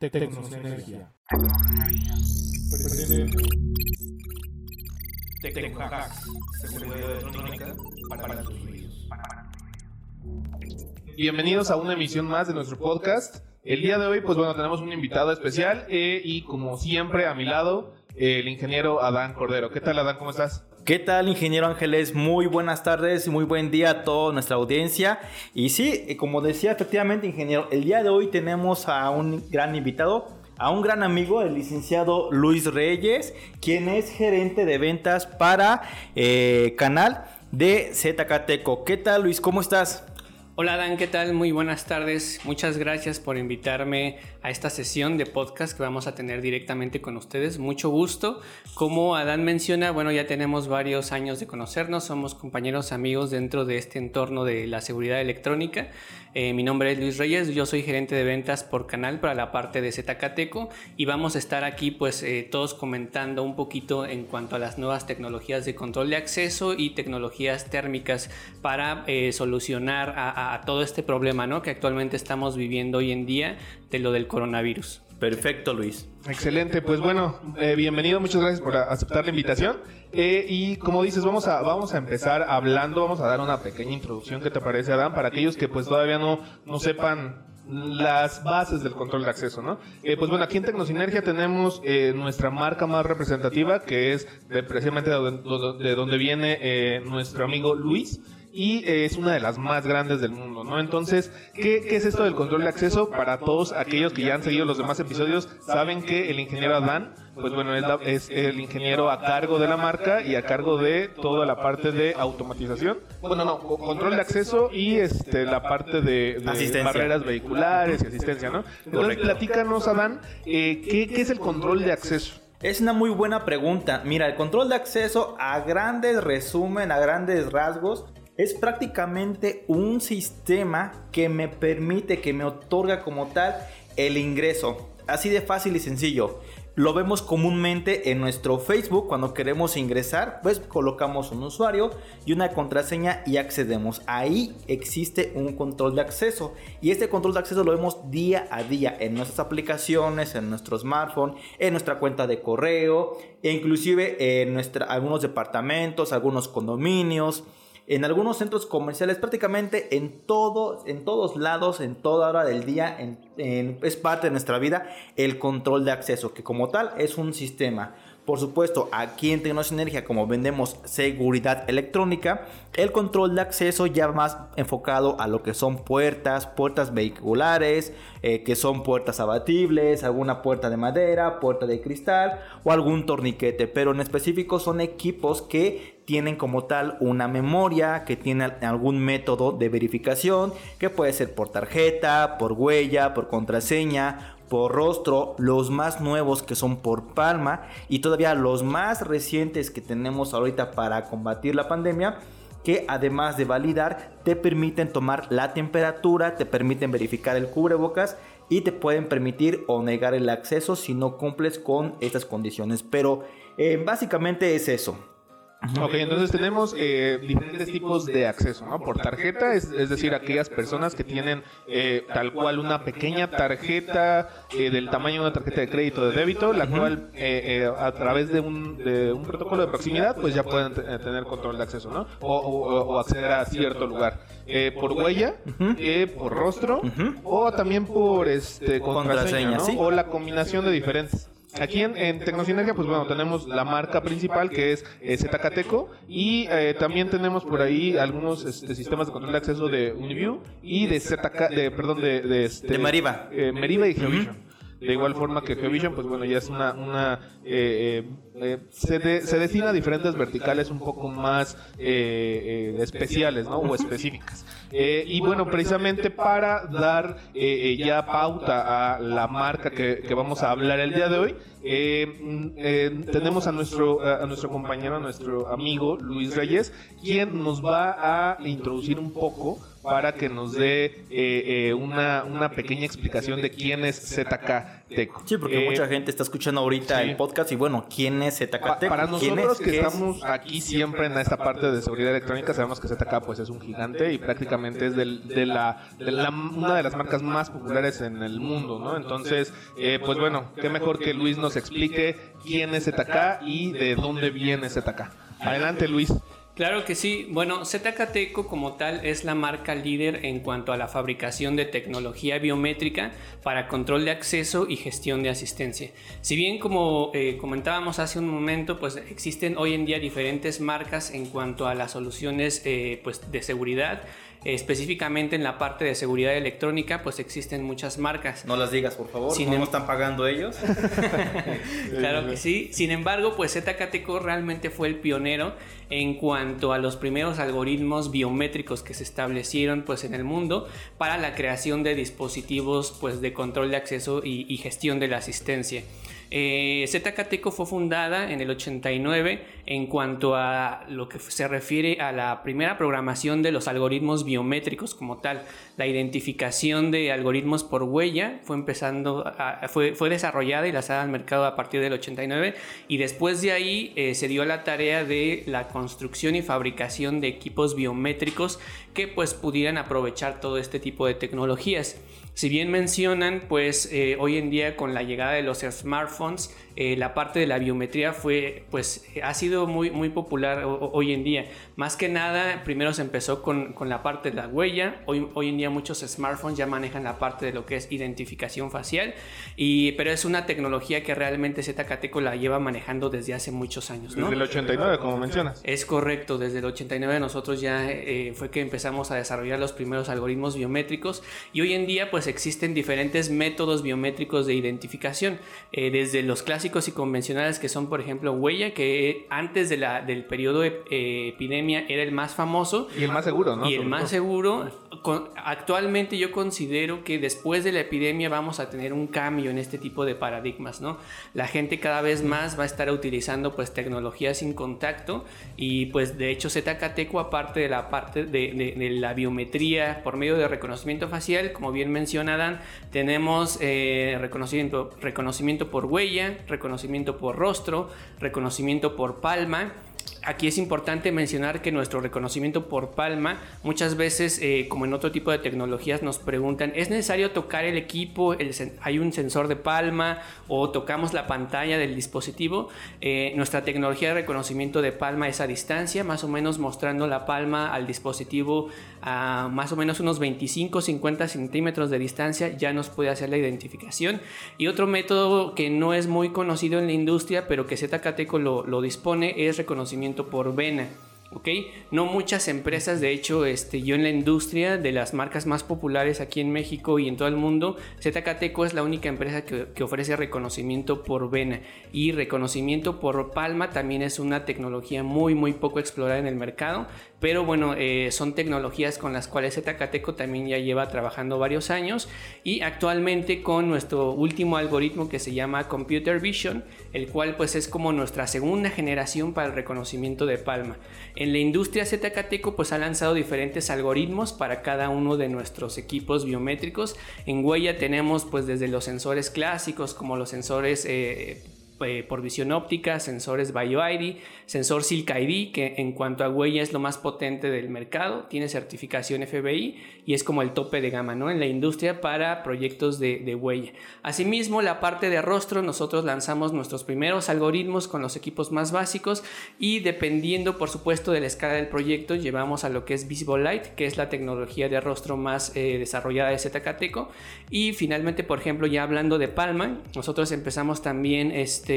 Tecnosnergia. Tecnohacks. Seguridad electrónica para tus oídos. Bienvenidos a una emisión más de nuestro podcast. El día de hoy, pues bueno, tenemos un invitado especial eh, y como siempre a mi lado, el ingeniero Adán Cordero. ¿Qué tal Adán? ¿Cómo estás? ¿Qué tal, ingeniero Ángeles? Muy buenas tardes y muy buen día a toda nuestra audiencia. Y sí, eh, como decía efectivamente, ingeniero, el día de hoy tenemos a un gran invitado, a un gran amigo, el licenciado Luis Reyes, quien es gerente de ventas para eh, Canal de ZKTeco. ¿Qué tal, Luis? ¿Cómo estás? Hola Dan, ¿qué tal? Muy buenas tardes. Muchas gracias por invitarme a esta sesión de podcast que vamos a tener directamente con ustedes. Mucho gusto. Como Adán menciona, bueno, ya tenemos varios años de conocernos, somos compañeros amigos dentro de este entorno de la seguridad electrónica. Eh, mi nombre es Luis Reyes, yo soy gerente de ventas por canal para la parte de ZKTeco y vamos a estar aquí pues eh, todos comentando un poquito en cuanto a las nuevas tecnologías de control de acceso y tecnologías térmicas para eh, solucionar a, todo este problema ¿no? que actualmente estamos viviendo hoy en día de lo del coronavirus. Perfecto, Luis. Excelente, pues bueno, eh, bienvenido, muchas gracias por aceptar la invitación. Eh, y como dices, vamos a, vamos a empezar hablando, vamos a dar una pequeña introducción, ¿qué te parece, Adán? Para aquellos que pues todavía no, no sepan las bases del control de acceso, ¿no? Eh, pues bueno, aquí en Tecnosinergia tenemos nuestra marca más representativa, que es precisamente de donde, viene nuestro amigo Luis y es una de las más grandes del mundo, ¿no? Entonces, ¿qué, es esto del control de acceso? Para todos aquellos que ya han seguido los demás episodios, saben que el ingeniero Adán, pues bueno, es, el ingeniero a cargo de la marca y a cargo de toda la parte de automatización. Bueno, no, control de acceso y este la parte de, barreras vehiculares y asistencia, ¿no? Entonces, platícanos, Adán, eh, ¿qué, ¿qué es el control de acceso? Es una muy buena pregunta. Mira, el control de acceso a grandes resumen, a grandes rasgos, es prácticamente un sistema que me permite, que me otorga como tal el ingreso. Así de fácil y sencillo. Lo vemos comúnmente en nuestro Facebook cuando queremos ingresar, pues colocamos un usuario y una contraseña y accedemos. Ahí existe un control de acceso y este control de acceso lo vemos día a día en nuestras aplicaciones, en nuestro smartphone, en nuestra cuenta de correo e inclusive en nuestra, algunos departamentos, algunos condominios en algunos centros comerciales, prácticamente en, todo, en todos lados, en toda hora del día, es parte de nuestra vida el control de acceso, que como tal es un sistema. Por supuesto, aquí en Tecnosinergia, como vendemos seguridad electrónica, el control de acceso ya más enfocado a lo que son puertas, puertas vehiculares, eh, que son puertas abatibles, alguna puerta de madera, puerta de cristal o algún torniquete. Pero en específico son equipos que tienen como tal una memoria, que tienen algún método de verificación, que puede ser por tarjeta, por huella, por contraseña por rostro, los más nuevos que son por palma y todavía los más recientes que tenemos ahorita para combatir la pandemia que además de validar te permiten tomar la temperatura, te permiten verificar el cubrebocas y te pueden permitir o negar el acceso si no cumples con estas condiciones. Pero eh, básicamente es eso. Ok, entonces tenemos eh, diferentes tipos de acceso, ¿no? Por tarjeta, es, decir, aquellas personas que tienen eh, tal cual una pequeña tarjeta eh, del tamaño de una tarjeta de crédito de débito, la cual a través de un, de un, protocolo de proximidad, pues ya pueden tener control de acceso, ¿no? O, acceder a cierto lugar. por huella, por rostro, o también por este contraseña, ¿no? O la combinación de diferentes. Aquí en, en Tecnosinergia, pues bueno, tenemos la marca principal que es eh, ZKTeco y eh, también tenemos por ahí algunos este, sistemas de control de acceso de Uniview y de ZK, de, perdón, de, de, este, de Mariva. Eh, Meriva y Geovision. De igual forma que Geovision, pues bueno, ya es una, una eh, eh, se, se destina a diferentes verticales un poco más eh, especiales, ¿no? O específicas. y bueno, precisamente para dar ya pauta a la marca que, que, vamos a hablar el día de hoy, tenemos a nuestro, a nuestro compañero, a nuestro amigo Luis Reyes, quien nos va a introducir un poco para que nos dé eh, eh, una, una pequeña explicación de quién es ZK Teco. Sí, porque Eh, mucha gente está escuchando ahorita sí. el podcast y bueno, ¿quién es ZK Pa- Teco? para ¿Quién nosotros es? que estamos aquí siempre en esta parte de seguridad electrónica, sabemos que ZK pues es un gigante y prácticamente es del- de, la, de la- una de las marcas más populares en el mundo, ¿no? Entonces, eh, pues bueno, qué mejor que Luis nos explique quién es ZK y de dónde viene ZK. Adelante, Luis. Claro que sí. Bueno, ZK Teco como tal es la marca líder en cuanto a la fabricación de tecnología biométrica para control de acceso y gestión de asistencia. Si bien como eh, comentábamos hace un momento, pues existen hoy en día diferentes marcas en cuanto a las soluciones eh, pues, de seguridad. Específicamente en la parte de seguridad electrónica, pues existen muchas marcas. No las digas, por favor. Sin ¿No em- están pagando ellos? Claro que sí. Sin embargo, pues ZK Teco realmente fue el pionero en cuanto a los primeros algoritmos biométricos que se establecieron pues en el mundo para la creación de dispositivos pues de control de acceso y, y gestión de la asistencia. Eh, fue fundada en el 89 en cuanto a lo que se refiere a la primera programación de los algoritmos biométricos como tal. La identificación de algoritmos por huella fue empezando, fue, fue desarrollada y lanzada al mercado a partir del 89 y después de ahí eh, se dio la tarea de la construcción y fabricación de equipos biométricos que pues pudieran aprovechar todo este tipo de tecnologías. Si bien mencionan, pues eh, hoy en día con la llegada de los smartphones, eh, la parte de la biometría fue, pues ha sido muy, muy popular ho- ho- hoy en día. Más que nada, primero se empezó con, con la parte de la huella. Hoy, hoy en día muchos smartphones ya manejan la parte de lo que es identificación facial, y, pero es una tecnología que realmente ZKTeco la lleva manejando desde hace muchos años. ¿no? Desde el 89, como mencionas. Es correcto, desde el 89 nosotros ya eh, fue que empezamos a desarrollar los primeros algoritmos biométricos y hoy en día pues existen diferentes métodos biométricos de identificación, eh, desde los clásicos y convencionales que son por ejemplo huella, que antes de la, del periodo de eh, epidemia era el más famoso Y el más seguro, ¿no? y el más seguro, con- actualmente yo considero que después de la epidemia vamos a tener un cambio en este tipo de paradigmas, ¿no? La gente cada vez más va a estar utilizando pues tecnología sin contacto y pues de hecho ZKTeco aparte de la parte de, de- de la biometría por medio de reconocimiento facial, como bien menciona Dan, tenemos eh, reconocimiento, reconocimiento por huella, reconocimiento por rostro, reconocimiento por palma Aquí es importante mencionar que nuestro reconocimiento por palma, muchas veces, eh, como en otro tipo de tecnologías, nos preguntan, ¿es necesario tocar el equipo? ¿Hay un sensor de palma o tocamos la pantalla del dispositivo? Eh, nuestra tecnología de reconocimiento de palma es a distancia, más o menos mostrando la palma al dispositivo a más o menos unos 25-50 centímetros de distancia, ya nos puede hacer la identificación. Y otro método que no es muy conocido en la industria, pero que ZKTeco lo dispone, es reconocimiento por vena. ¿ok? No muchas empresas, de hecho, este, yo en la industria de las marcas más populares aquí en México y en todo el mundo, ZKTeco es la única empresa que, que ofrece reconocimiento por vena y reconocimiento por palma también es una tecnología muy muy poco explorada en el mercado, pero bueno, eh, son tecnologías con las cuales ZKTeco también ya lleva trabajando varios años y actualmente con nuestro último algoritmo que se llama Computer Vision, el cual pues es como nuestra segunda generación para el reconocimiento de palma. En la industria ZKTeco pues ha lanzado diferentes algoritmos para cada uno de nuestros equipos biométricos. En huella tenemos pues desde los sensores clásicos como los sensores eh, eh, por visión óptica, sensores BioID, sensor Silk ID, que en cuanto a huella es lo más potente del mercado, tiene certificación FBI y es como el tope de gama ¿no? en la industria para proyectos de, de huella. Asimismo, la parte de rostro, nosotros lanzamos nuestros primeros algoritmos con los equipos más básicos y dependiendo, por supuesto, de la escala del proyecto, llevamos a lo que es Visible Light, que es la tecnología de rostro más eh, desarrollada de ZKTeco. Y finalmente, por ejemplo, ya hablando de Palma, nosotros empezamos también este,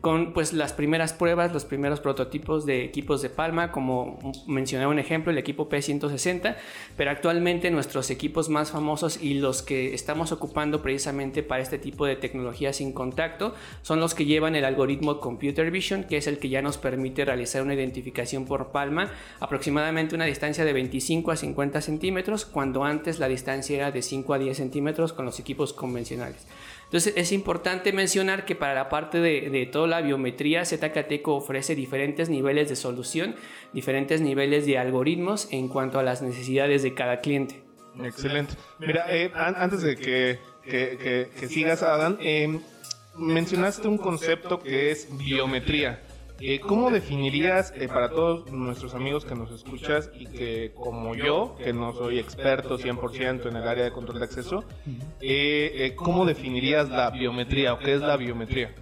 con pues, las primeras pruebas, los primeros prototipos de equipos de Palma, como mencioné un ejemplo, el equipo P160, pero actualmente nuestros equipos más famosos y los que estamos ocupando precisamente para este tipo de tecnología sin contacto son los que llevan el algoritmo Computer Vision, que es el que ya nos permite realizar una identificación por palma aproximadamente una distancia de 25 a 50 centímetros, cuando antes la distancia era de 5 a 10 centímetros con los equipos convencionales. Entonces es importante mencionar que para la parte de, toda la biometría, ZKTeco ofrece diferentes niveles de solución, diferentes niveles de algoritmos en cuanto a las necesidades de cada cliente. Excelente. Mira, eh, an- antes de que, que- que- que sigas, Adán, eh, mencionaste un concepto que es biometría. Eh, ¿Cómo definirías eh, para todos nuestros amigos que nos escuchas y que como yo, que no soy experto 100% en el área de control de acceso, eh, ¿cómo definirías la biometría o qué es la biometría?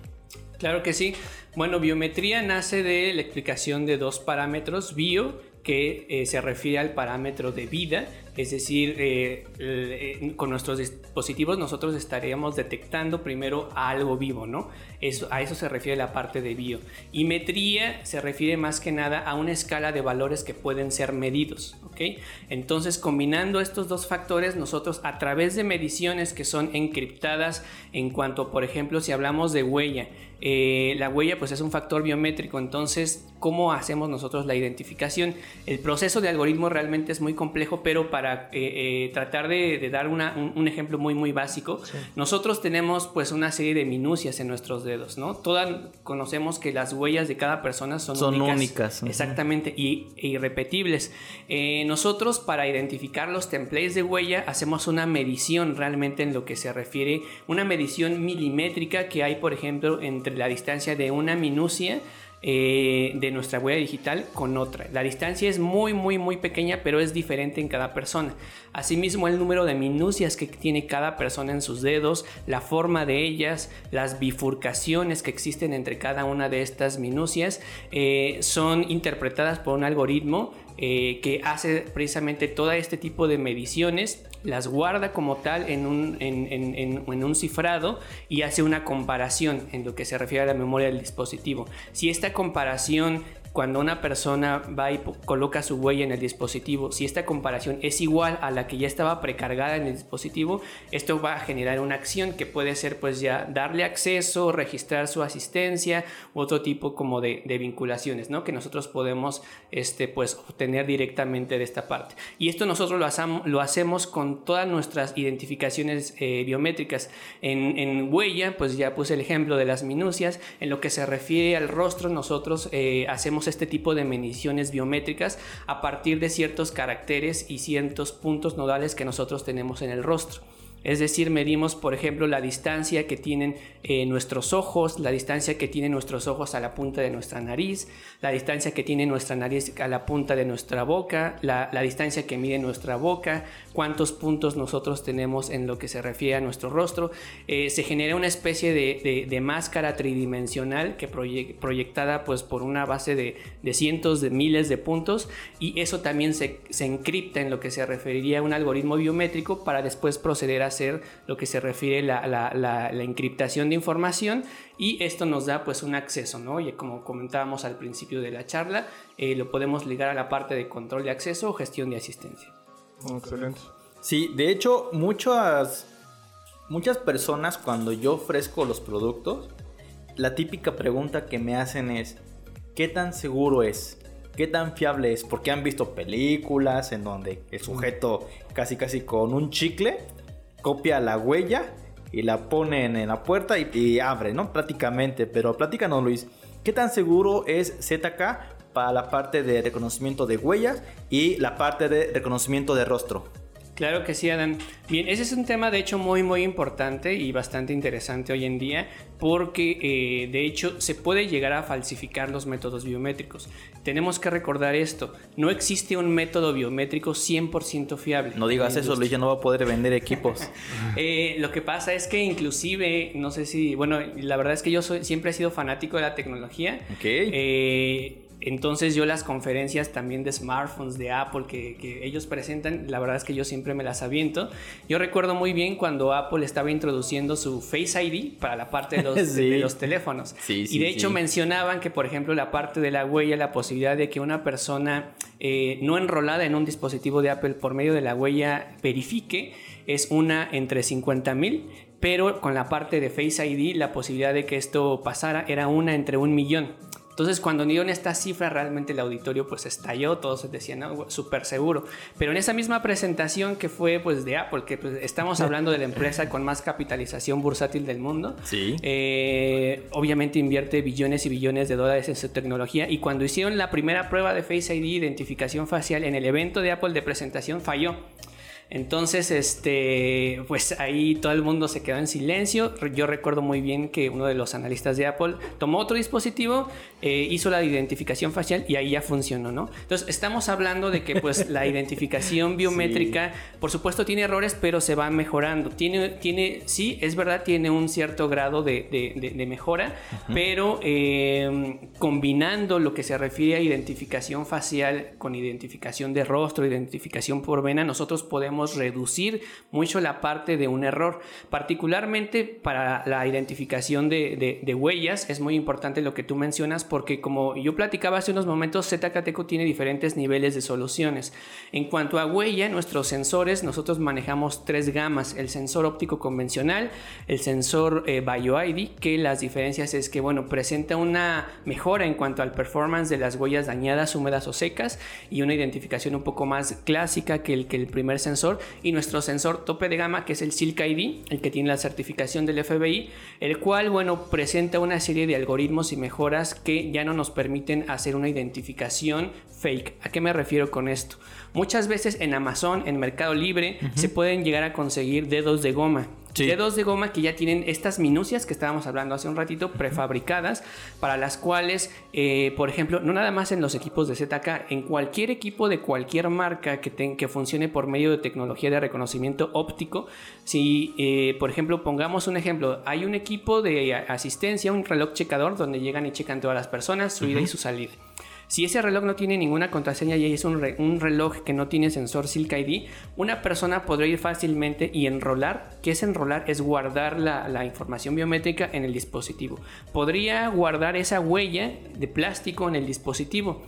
Claro que sí. Bueno, biometría nace de la explicación de dos parámetros, bio, que se refiere al parámetro de vida, es decir, eh, con nuestros dispositivos nosotros estaríamos detectando primero a algo vivo, ¿no? Eso, a eso se refiere la parte de bio. Y metría se refiere más que nada a una escala de valores que pueden ser medidos, ¿ok? Entonces, combinando estos dos factores, nosotros a través de mediciones que son encriptadas en cuanto, por ejemplo, si hablamos de huella, eh, la huella pues es un factor biométrico, entonces, ¿cómo hacemos nosotros la identificación? El proceso de algoritmo realmente es muy complejo, pero para eh, eh, tratar de, de dar una- un, un ejemplo muy muy básico, nosotros tenemos pues una serie de minucias en nuestros dedos, ¿no? Todas conocemos que las huellas de cada persona son, Son únicas, exactamente, y, e irrepetibles. Eh, nosotros para identificar los templates de huella hacemos una medición realmente en lo que se refiere, una medición milimétrica que hay, por ejemplo, entre la distancia de una minucia eh, de nuestra huella digital con otra. La distancia es muy, muy, muy pequeña, pero es diferente en cada persona. Asimismo, el número de minucias que tiene cada persona en sus dedos, la forma de ellas, las bifurcaciones que existen entre cada una de estas minucias, eh, son interpretadas por un algoritmo eh, que hace precisamente todo este tipo de mediciones, las guarda como tal en un, en, en- en- un cifrado y hace una comparación en lo que se refiere a la memoria del dispositivo. Si esta comparación cuando una persona va y coloca su huella en el dispositivo, si esta comparación es igual a la que ya estaba precargada en el dispositivo, esto va a generar una acción que puede ser pues ya darle acceso, registrar su asistencia u otro tipo como de, vinculaciones, ¿no? Que nosotros podemos este, pues obtener directamente de esta parte. Y esto nosotros lo, hacemos con todas nuestras identificaciones eh, biométricas. En, en huella, pues ya puse el ejemplo de las minucias. En lo que se refiere al rostro, nosotros eh, hacemos este tipo de mediciones biométricas a partir de ciertos caracteres y ciertos puntos nodales que nosotros tenemos en el rostro. Es decir, medimos, por ejemplo, la distancia que tienen eh, nuestros ojos, la distancia que tienen nuestros ojos a la punta de nuestra nariz, la distancia que tiene nuestra nariz a la punta de nuestra boca, la, distancia que mide nuestra boca, cuántos puntos nosotros tenemos en lo que se refiere a nuestro rostro. Eh, se genera una especie de, máscara tridimensional que proye- proyectada pues, por una base de, de cientos de miles de puntos y eso también se, se encripta en lo que se referiría a un algoritmo biométrico para después proceder a hacer lo que se refiere la, la, la, la encriptación de información y esto nos da pues un acceso, ¿no? Y como comentábamos al principio de la charla, eh, lo podemos ligar a la parte de control de acceso o gestión de asistencia. Excelente. Sí, de hecho, muchas, muchas personas cuando yo ofrezco los productos, la típica pregunta que me hacen es, ¿qué tan seguro es? ¿Qué tan fiable es? Porque han visto películas en donde el sujeto casi casi con un chicle copia la huella y la pone en la puerta y, y abre, ¿no? Prácticamente. Pero platícanos, Luis, ¿qué tan seguro es ZK para la parte de reconocimiento de huellas y la parte de reconocimiento de rostro? Claro que sí, Adán. Bien, ese es un tema de hecho muy muy importante y bastante interesante hoy en día porque eh, de hecho se puede llegar a falsificar los métodos biométricos. Tenemos que recordar esto, no existe un método biométrico 100% fiable. No digas eso, Luis, ya no va a poder vender equipos. Eh, lo que pasa es que inclusive, no sé si, bueno, la verdad es que yo soy, siempre he sido fanático de la tecnología. Ok. Eh, entonces yo las conferencias también de smartphones de Apple que, que ellos presentan, la verdad es que yo siempre me las aviento. Yo recuerdo muy bien cuando Apple estaba introduciendo su Face ID para la parte de los, Sí. de los teléfonos. Sí, y sí, de hecho mencionaban que, por ejemplo, la parte de la huella, la posibilidad de que una persona eh, no enrolada en un dispositivo de Apple por medio de la huella verifique es una entre 50 mil. Pero con la parte de Face ID, la posibilidad de que esto pasara era una entre un millón. Entonces, cuando dieron esta cifra, realmente el auditorio pues estalló, todos decían, no, súper seguro. Pero en esa misma presentación que fue pues de Apple, que pues, estamos hablando de la empresa con más capitalización bursátil del mundo, sí. Eh, obviamente invierte billones y billones de dólares en su tecnología y cuando hicieron la primera prueba de Face ID, identificación facial, en el evento de Apple de presentación falló. Entonces, este, pues ahí todo el mundo se quedó en silencio. Yo recuerdo muy bien que uno de los analistas de Apple tomó otro dispositivo, eh, hizo la identificación facial y ahí ya funcionó, ¿no? Entonces, estamos hablando de que pues la identificación biométrica, por supuesto, tiene errores, pero se va mejorando. Tiene, tiene, sí, es verdad, tiene un cierto grado de, mejora, pero eh, combinando lo que se refiere a identificación facial con identificación de rostro, identificación por vena, nosotros podemos reducir mucho la parte de un error. Particularmente para la identificación de, huellas es muy importante lo que tú mencionas porque como yo platicaba hace unos momentos, ZKTECO tiene diferentes niveles de soluciones. En cuanto a huella, nuestros sensores, nosotros manejamos tres gamas. El sensor óptico convencional, el sensor eh, BioID, que las diferencias es que, bueno, presenta una mejora en cuanto al performance de las huellas dañadas, húmedas o secas y una identificación un poco más clásica que el, que el primer sensor y nuestro sensor tope de gama que es el Silk ID, el que tiene la certificación del FBI, el cual bueno presenta una serie de algoritmos y mejoras que ya no nos permiten hacer una identificación fake. ¿A qué me refiero con esto? Muchas veces en Amazon, en Mercado Libre, se pueden llegar a conseguir dedos de goma. Dedos de goma que ya tienen estas minucias que estábamos hablando hace un ratito, prefabricadas, para las cuales, eh, por ejemplo, no nada más en los equipos de ZK, en cualquier equipo de cualquier marca que, que funcione por medio de tecnología de reconocimiento óptico, si, eh, por ejemplo, pongamos un ejemplo, hay un equipo de asistencia, un reloj checador donde llegan y checan todas las personas, su ida y su salida. Si ese reloj no tiene ninguna contraseña y es un, reloj que no tiene sensor Silk ID, una persona podría ir fácilmente y enrolar. ¿Qué es enrolar? Es guardar la, información biométrica en el dispositivo. Podría guardar esa huella de plástico en el dispositivo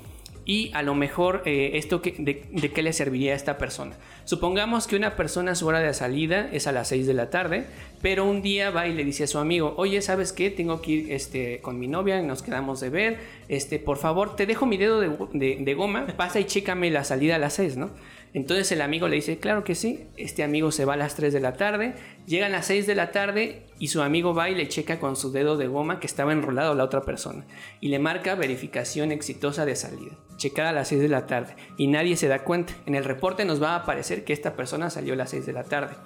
y a lo mejor eh, esto de, de, qué le serviría a esta persona. Supongamos que una persona su hora de salida es a las 6 de la tarde, pero un día va y le dice a su amigo, oye, ¿sabes qué? Tengo que ir este, con mi novia, nos quedamos de ver, este, por favor, te dejo mi dedo de, goma, pasa y chécame la salida a las 6, ¿no? Entonces el amigo le dice, claro que sí, este amigo se va a las 3 de la tarde, llegan a las 6 de la tarde y su amigo va y le checa con su dedo de goma que estaba enrolado la otra persona y le marca verificación exitosa de salida, checada a las 6 de la tarde y nadie se da cuenta. En el reporte nos va a aparecer que esta persona salió a las 6 de la tarde.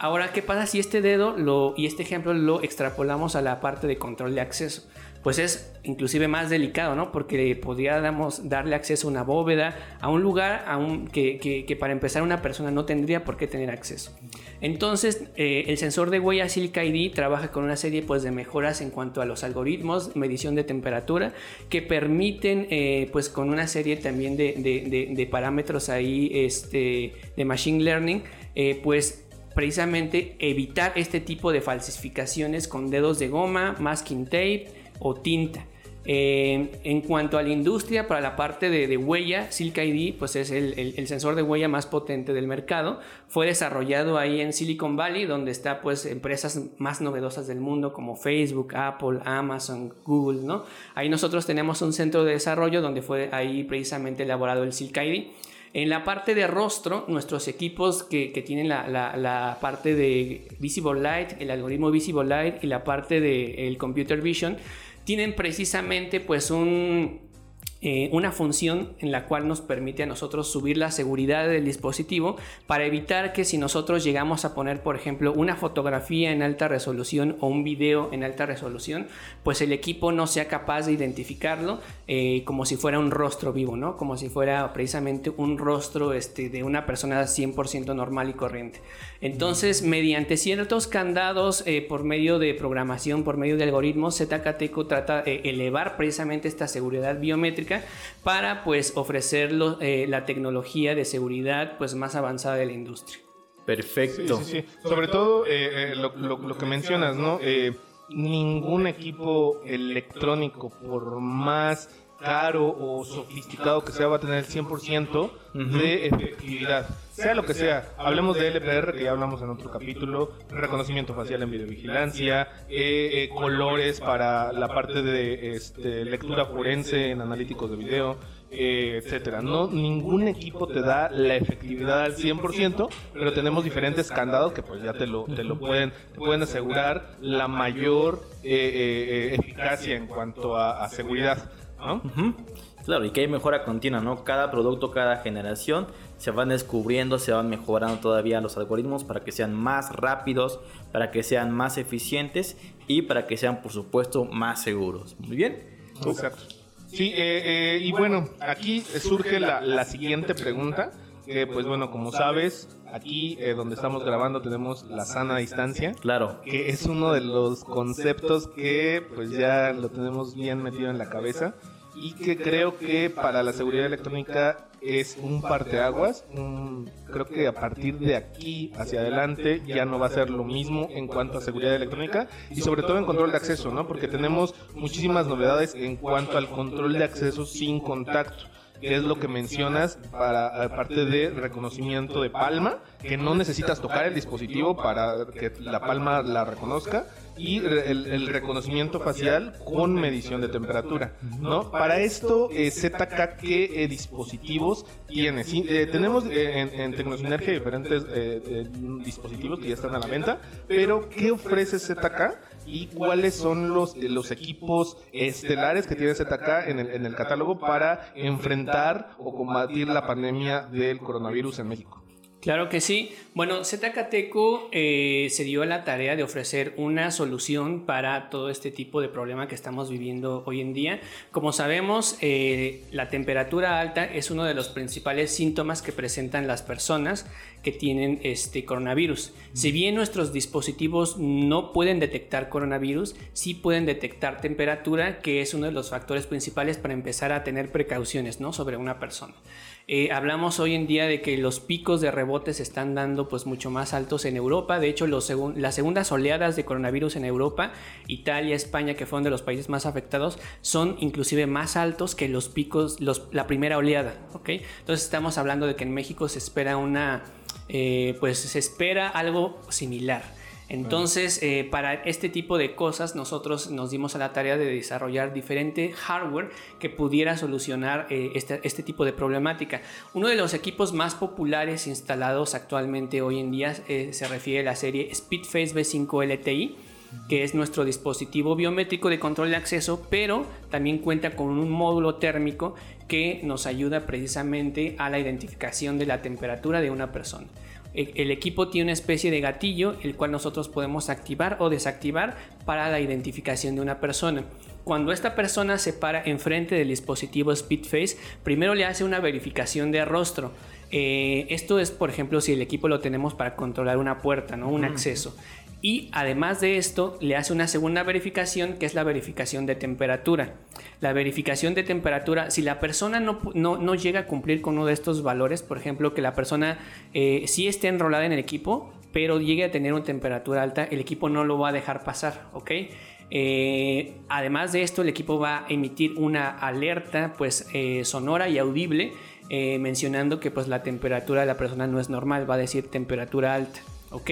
Ahora, ¿qué pasa si este dedo y este ejemplo lo extrapolamos a la parte de control de acceso? Pues es inclusive más delicado, ¿no? Porque podríamos darle acceso a una bóveda, a un lugar a un, que, para empezar una persona no tendría por qué tener acceso. Entonces, eh, el sensor de huella Silk ID trabaja con una serie pues, de mejoras en cuanto a los algoritmos, medición de temperatura, que permiten, eh, pues con una serie también de, parámetros ahí este, de Machine Learning, eh, pues precisamente evitar este tipo de falsificaciones con dedos de goma, masking tape o tinta. Eh, en cuanto a la industria, para la parte de, huella, Silk ID pues es el, sensor de huella más potente del mercado. Fue desarrollado ahí en Silicon Valley, donde está pues empresas más novedosas del mundo como Facebook, Apple, Amazon, Google, ¿no? Ahí nosotros tenemos un centro de desarrollo donde fue ahí precisamente elaborado el Silk ID. En la parte de rostro, nuestros equipos que, tienen la, parte de Visible Light, el algoritmo Visible Light y la parte de Computer Vision, tienen precisamente pues un, eh, una función en la cual nos permite a nosotros subir la seguridad del dispositivo para evitar que si nosotros llegamos a poner, por ejemplo, una fotografía en alta resolución o un video en alta resolución, pues el equipo no sea capaz de identificarlo eh, como si fuera un rostro vivo, ¿no? Como si fuera precisamente un rostro este, de una persona 100% normal y corriente. Entonces, mediante ciertos candados eh, por medio de programación, por medio de algoritmos, ZKTECO trata de elevar precisamente esta seguridad biométrica para pues ofrecer eh, la tecnología de seguridad pues más avanzada de la industria. Perfecto. Sobre todo eh, eh, lo, que mencionas, ¿no? ningún equipo electrónico, por más caro o sofisticado que sea, va a tener el 100% de efectividad. Sea lo que sea, hablemos de LPR, que ya hablamos en otro capítulo, reconocimiento facial en videovigilancia, eh, eh, colores para la parte de este, lectura forense en analíticos de video, eh, etcétera. No, ningún equipo te da la efectividad al 100%, pero tenemos diferentes candados que pues ya te lo, te lo pueden, te pueden asegurar la mayor eficacia en cuanto a, seguridad. Claro, y que hay mejora continua, ¿no? Cada producto, cada generación se van descubriendo, se van mejorando todavía los algoritmos para que sean más rápidos, para que sean más eficientes y para que sean, por supuesto, más seguros. Muy bien. Exacto. Sí, eh, eh, y bueno, aquí surge la, siguiente pregunta. Que pues bueno, como sabes, aquí eh, donde estamos grabando tenemos la sana distancia. Claro. Que es uno de los conceptos que pues ya lo tenemos bien metido en la cabeza y que creo que para la seguridad electrónica es un parteaguas. Un, creo que a partir de aquí hacia adelante ya no va a ser lo mismo en cuanto a seguridad electrónica y sobre todo en control de acceso, ¿no? Porque tenemos muchísimas novedades en cuanto al control de acceso sin contacto que es lo que mencionas para aparte de reconocimiento de palma, que no necesitas tocar el dispositivo para que la palma la reconozca y el, reconocimiento facial con medición de temperatura, ¿no? Para esto, eh, ZK, ¿qué eh, dispositivos tiene? Eh, tenemos en, en Tecnosinergia diferentes dispositivos que ya están a la venta, pero ¿qué ofrece ZK? Y cuáles son los, los equipos estelares que tiene ZK en el, en el catálogo para enfrentar o combatir la pandemia del coronavirus en México. Claro que sí. Bueno, Zcateco eh, se dio a la tarea de ofrecer una solución para todo este tipo de problema que estamos viviendo hoy en día. Como sabemos, eh, la temperatura alta es uno de los principales síntomas que presentan las personas que tienen este coronavirus. Si bien nuestros dispositivos no pueden detectar coronavirus, sí pueden detectar temperatura, que es uno de los factores principales para empezar a tener precauciones ¿no? sobre una persona. Eh, hablamos hoy en día de que los picos de rebote se están dando pues mucho más altos en Europa. De hecho, los las segundas oleadas de coronavirus en Europa, Italia, España, que fueron de los países más afectados, son inclusive más altos que los picos, la primera oleada. ¿okay? Entonces estamos hablando de que en México se espera una, eh, pues se espera algo similar. Entonces, eh, para este tipo de cosas, nosotros nos dimos a la tarea de desarrollar diferente hardware que pudiera solucionar eh, este, este, tipo de problemática. Uno de los equipos más populares instalados actualmente hoy en día eh, se refiere a la serie Speedface V5 LTI que es nuestro dispositivo biométrico de control de acceso, pero también cuenta con un módulo térmico que nos ayuda precisamente a la identificación de la temperatura de una persona. E, el equipo tiene una especie de gatillo el cual nosotros podemos activar o desactivar para la identificación de una persona. Cuando esta persona se para enfrente del dispositivo Speedface, primero le hace una verificación de rostro. Eh, esto es, por ejemplo, si el equipo lo tenemos para controlar una puerta, ¿no? un acceso. Y además de esto, le hace una segunda verificación que es la verificación de temperatura. La verificación de temperatura, si la persona no, no, llega a cumplir con uno de estos valores, por ejemplo, que la persona eh, sí esté enrolada en el equipo, pero llegue a tener una temperatura alta, el equipo no lo va a dejar pasar, ¿ok? Eh, además de esto, el equipo va a emitir una alerta pues, eh, sonora y audible mencionando que pues, la temperatura de la persona no es normal, va a decir temperatura alta, ¿ok?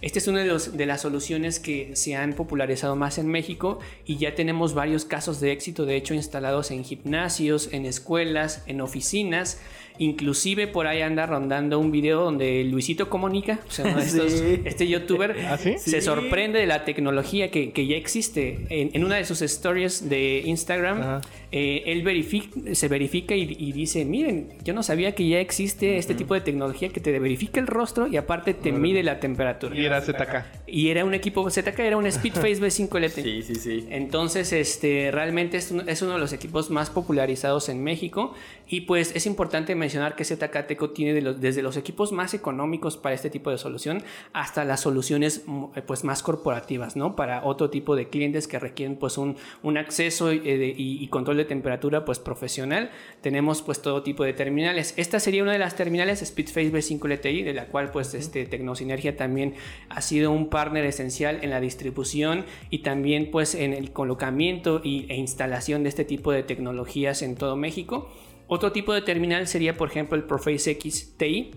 Esta es una de, de, las soluciones que se han popularizado más en México y ya tenemos varios casos de éxito, de hecho instalados en gimnasios, en escuelas, en oficinas. Inclusive por ahí anda rondando un video donde Luisito Comunica, este youtuber, ¿Ah, se sorprende de la tecnología que, ya existe. En, una de sus stories de Instagram, eh, él se verifica y, dice, miren, yo no sabía que ya existe este tipo de tecnología que te verifica el rostro y aparte te mide la temperatura. Y era ZK. Y era un equipo ZK, era un Speedface V5 LT. Sí, sí, sí. Entonces, este, realmente es, es uno de los equipos más popularizados en México y pues es importante mencionar que ZKTeco tiene desde los equipos más económicos para este tipo de solución hasta las soluciones mm, eh, pues, más corporativas, ¿no? Para otro tipo de clientes que requieren pues, un, un acceso eh, y, control de temperatura pues, profesional. Tenemos pues, todo tipo de terminales. Esta sería una de las terminales Speedface B5 LTI, de la cual pues, este, Tecnosinergia también ha sido un partner esencial en la distribución y también pues, en el colocamiento y, e instalación de este tipo de tecnologías en todo México. Otro tipo de terminal sería, por ejemplo, el Proface X TI,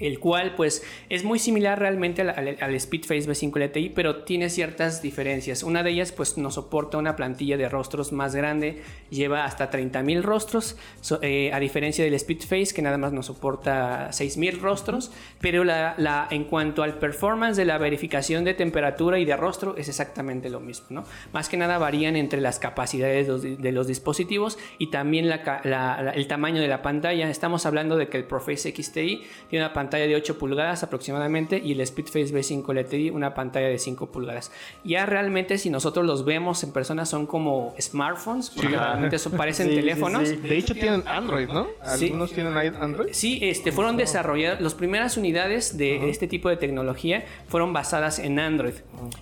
el cual pues es muy similar realmente al, Speedface B5 LTI, pero tiene ciertas diferencias. Una de ellas pues nos soporta una plantilla de rostros más grande, lleva hasta 30.000 rostros, eh, a diferencia del Speedface que nada más nos soporta 6.000 rostros, pero la, en cuanto al performance de la verificación de temperatura y de rostro es exactamente lo mismo. ¿no? Más que nada varían entre las capacidades de los, dispositivos y también el tamaño de la pantalla. Estamos hablando de que el Proface XTI tiene una pantalla pantalla de 8 pulgadas aproximadamente y el Speedface B5 LTI una pantalla de 5 pulgadas. Ya realmente si nosotros los vemos en persona son como smartphones, porque realmente eso parecen teléfonos. de hecho tienen Android, ¿no? Algunos tienen Android. Sí, este, fueron desarrolladas, las primeras unidades de este tipo de tecnología fueron basadas en Android.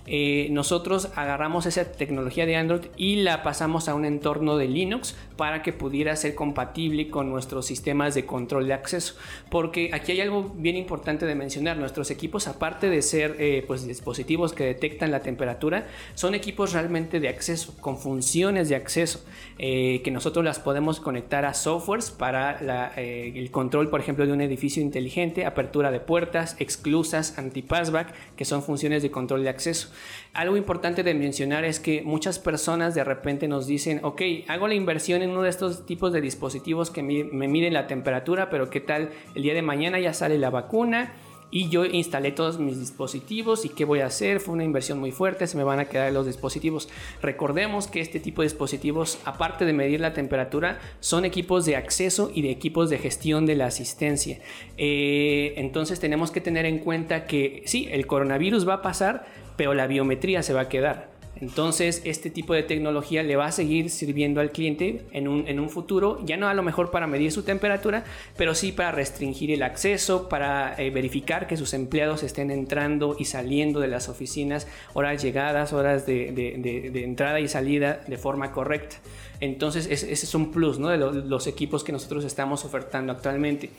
Eh, nosotros agarramos esa tecnología de Android y la pasamos a un entorno de Linux para que pudiera ser compatible con nuestros sistemas de control de acceso. Porque aquí hay algo bien importante de mencionar, nuestros equipos, aparte de ser eh, pues, dispositivos que detectan la temperatura, son equipos realmente de acceso, con funciones de acceso, eh, que nosotros las podemos conectar a softwares para eh, el control, por ejemplo, de un edificio inteligente, apertura de puertas, exclusas, anti-passback, que son funciones de control de acceso. Algo importante de mencionar es que muchas personas de repente nos dicen, ok, hago la inversión en uno de estos tipos de dispositivos que me miden la temperatura, pero ¿qué tal el día de mañana ya sale la vacuna? y yo instalé todos mis dispositivos y qué voy a hacer, fue una inversión muy fuerte, se me van a quedar los dispositivos. Recordemos que este tipo de dispositivos, aparte de medir la temperatura, son equipos de acceso y de equipos de gestión de la asistencia. Eh, entonces tenemos que tener en cuenta que sí, el coronavirus va a pasar, pero la biometría se va a quedar. Entonces, este tipo de tecnología le va a seguir sirviendo al cliente en un, futuro, ya no a lo mejor para medir su temperatura, pero sí para restringir el acceso, para eh, verificar que sus empleados estén entrando y saliendo de las oficinas, horas llegadas, horas de, entrada y salida de forma correcta. Entonces, ese es un plus de los equipos que nosotros estamos ofertando actualmente.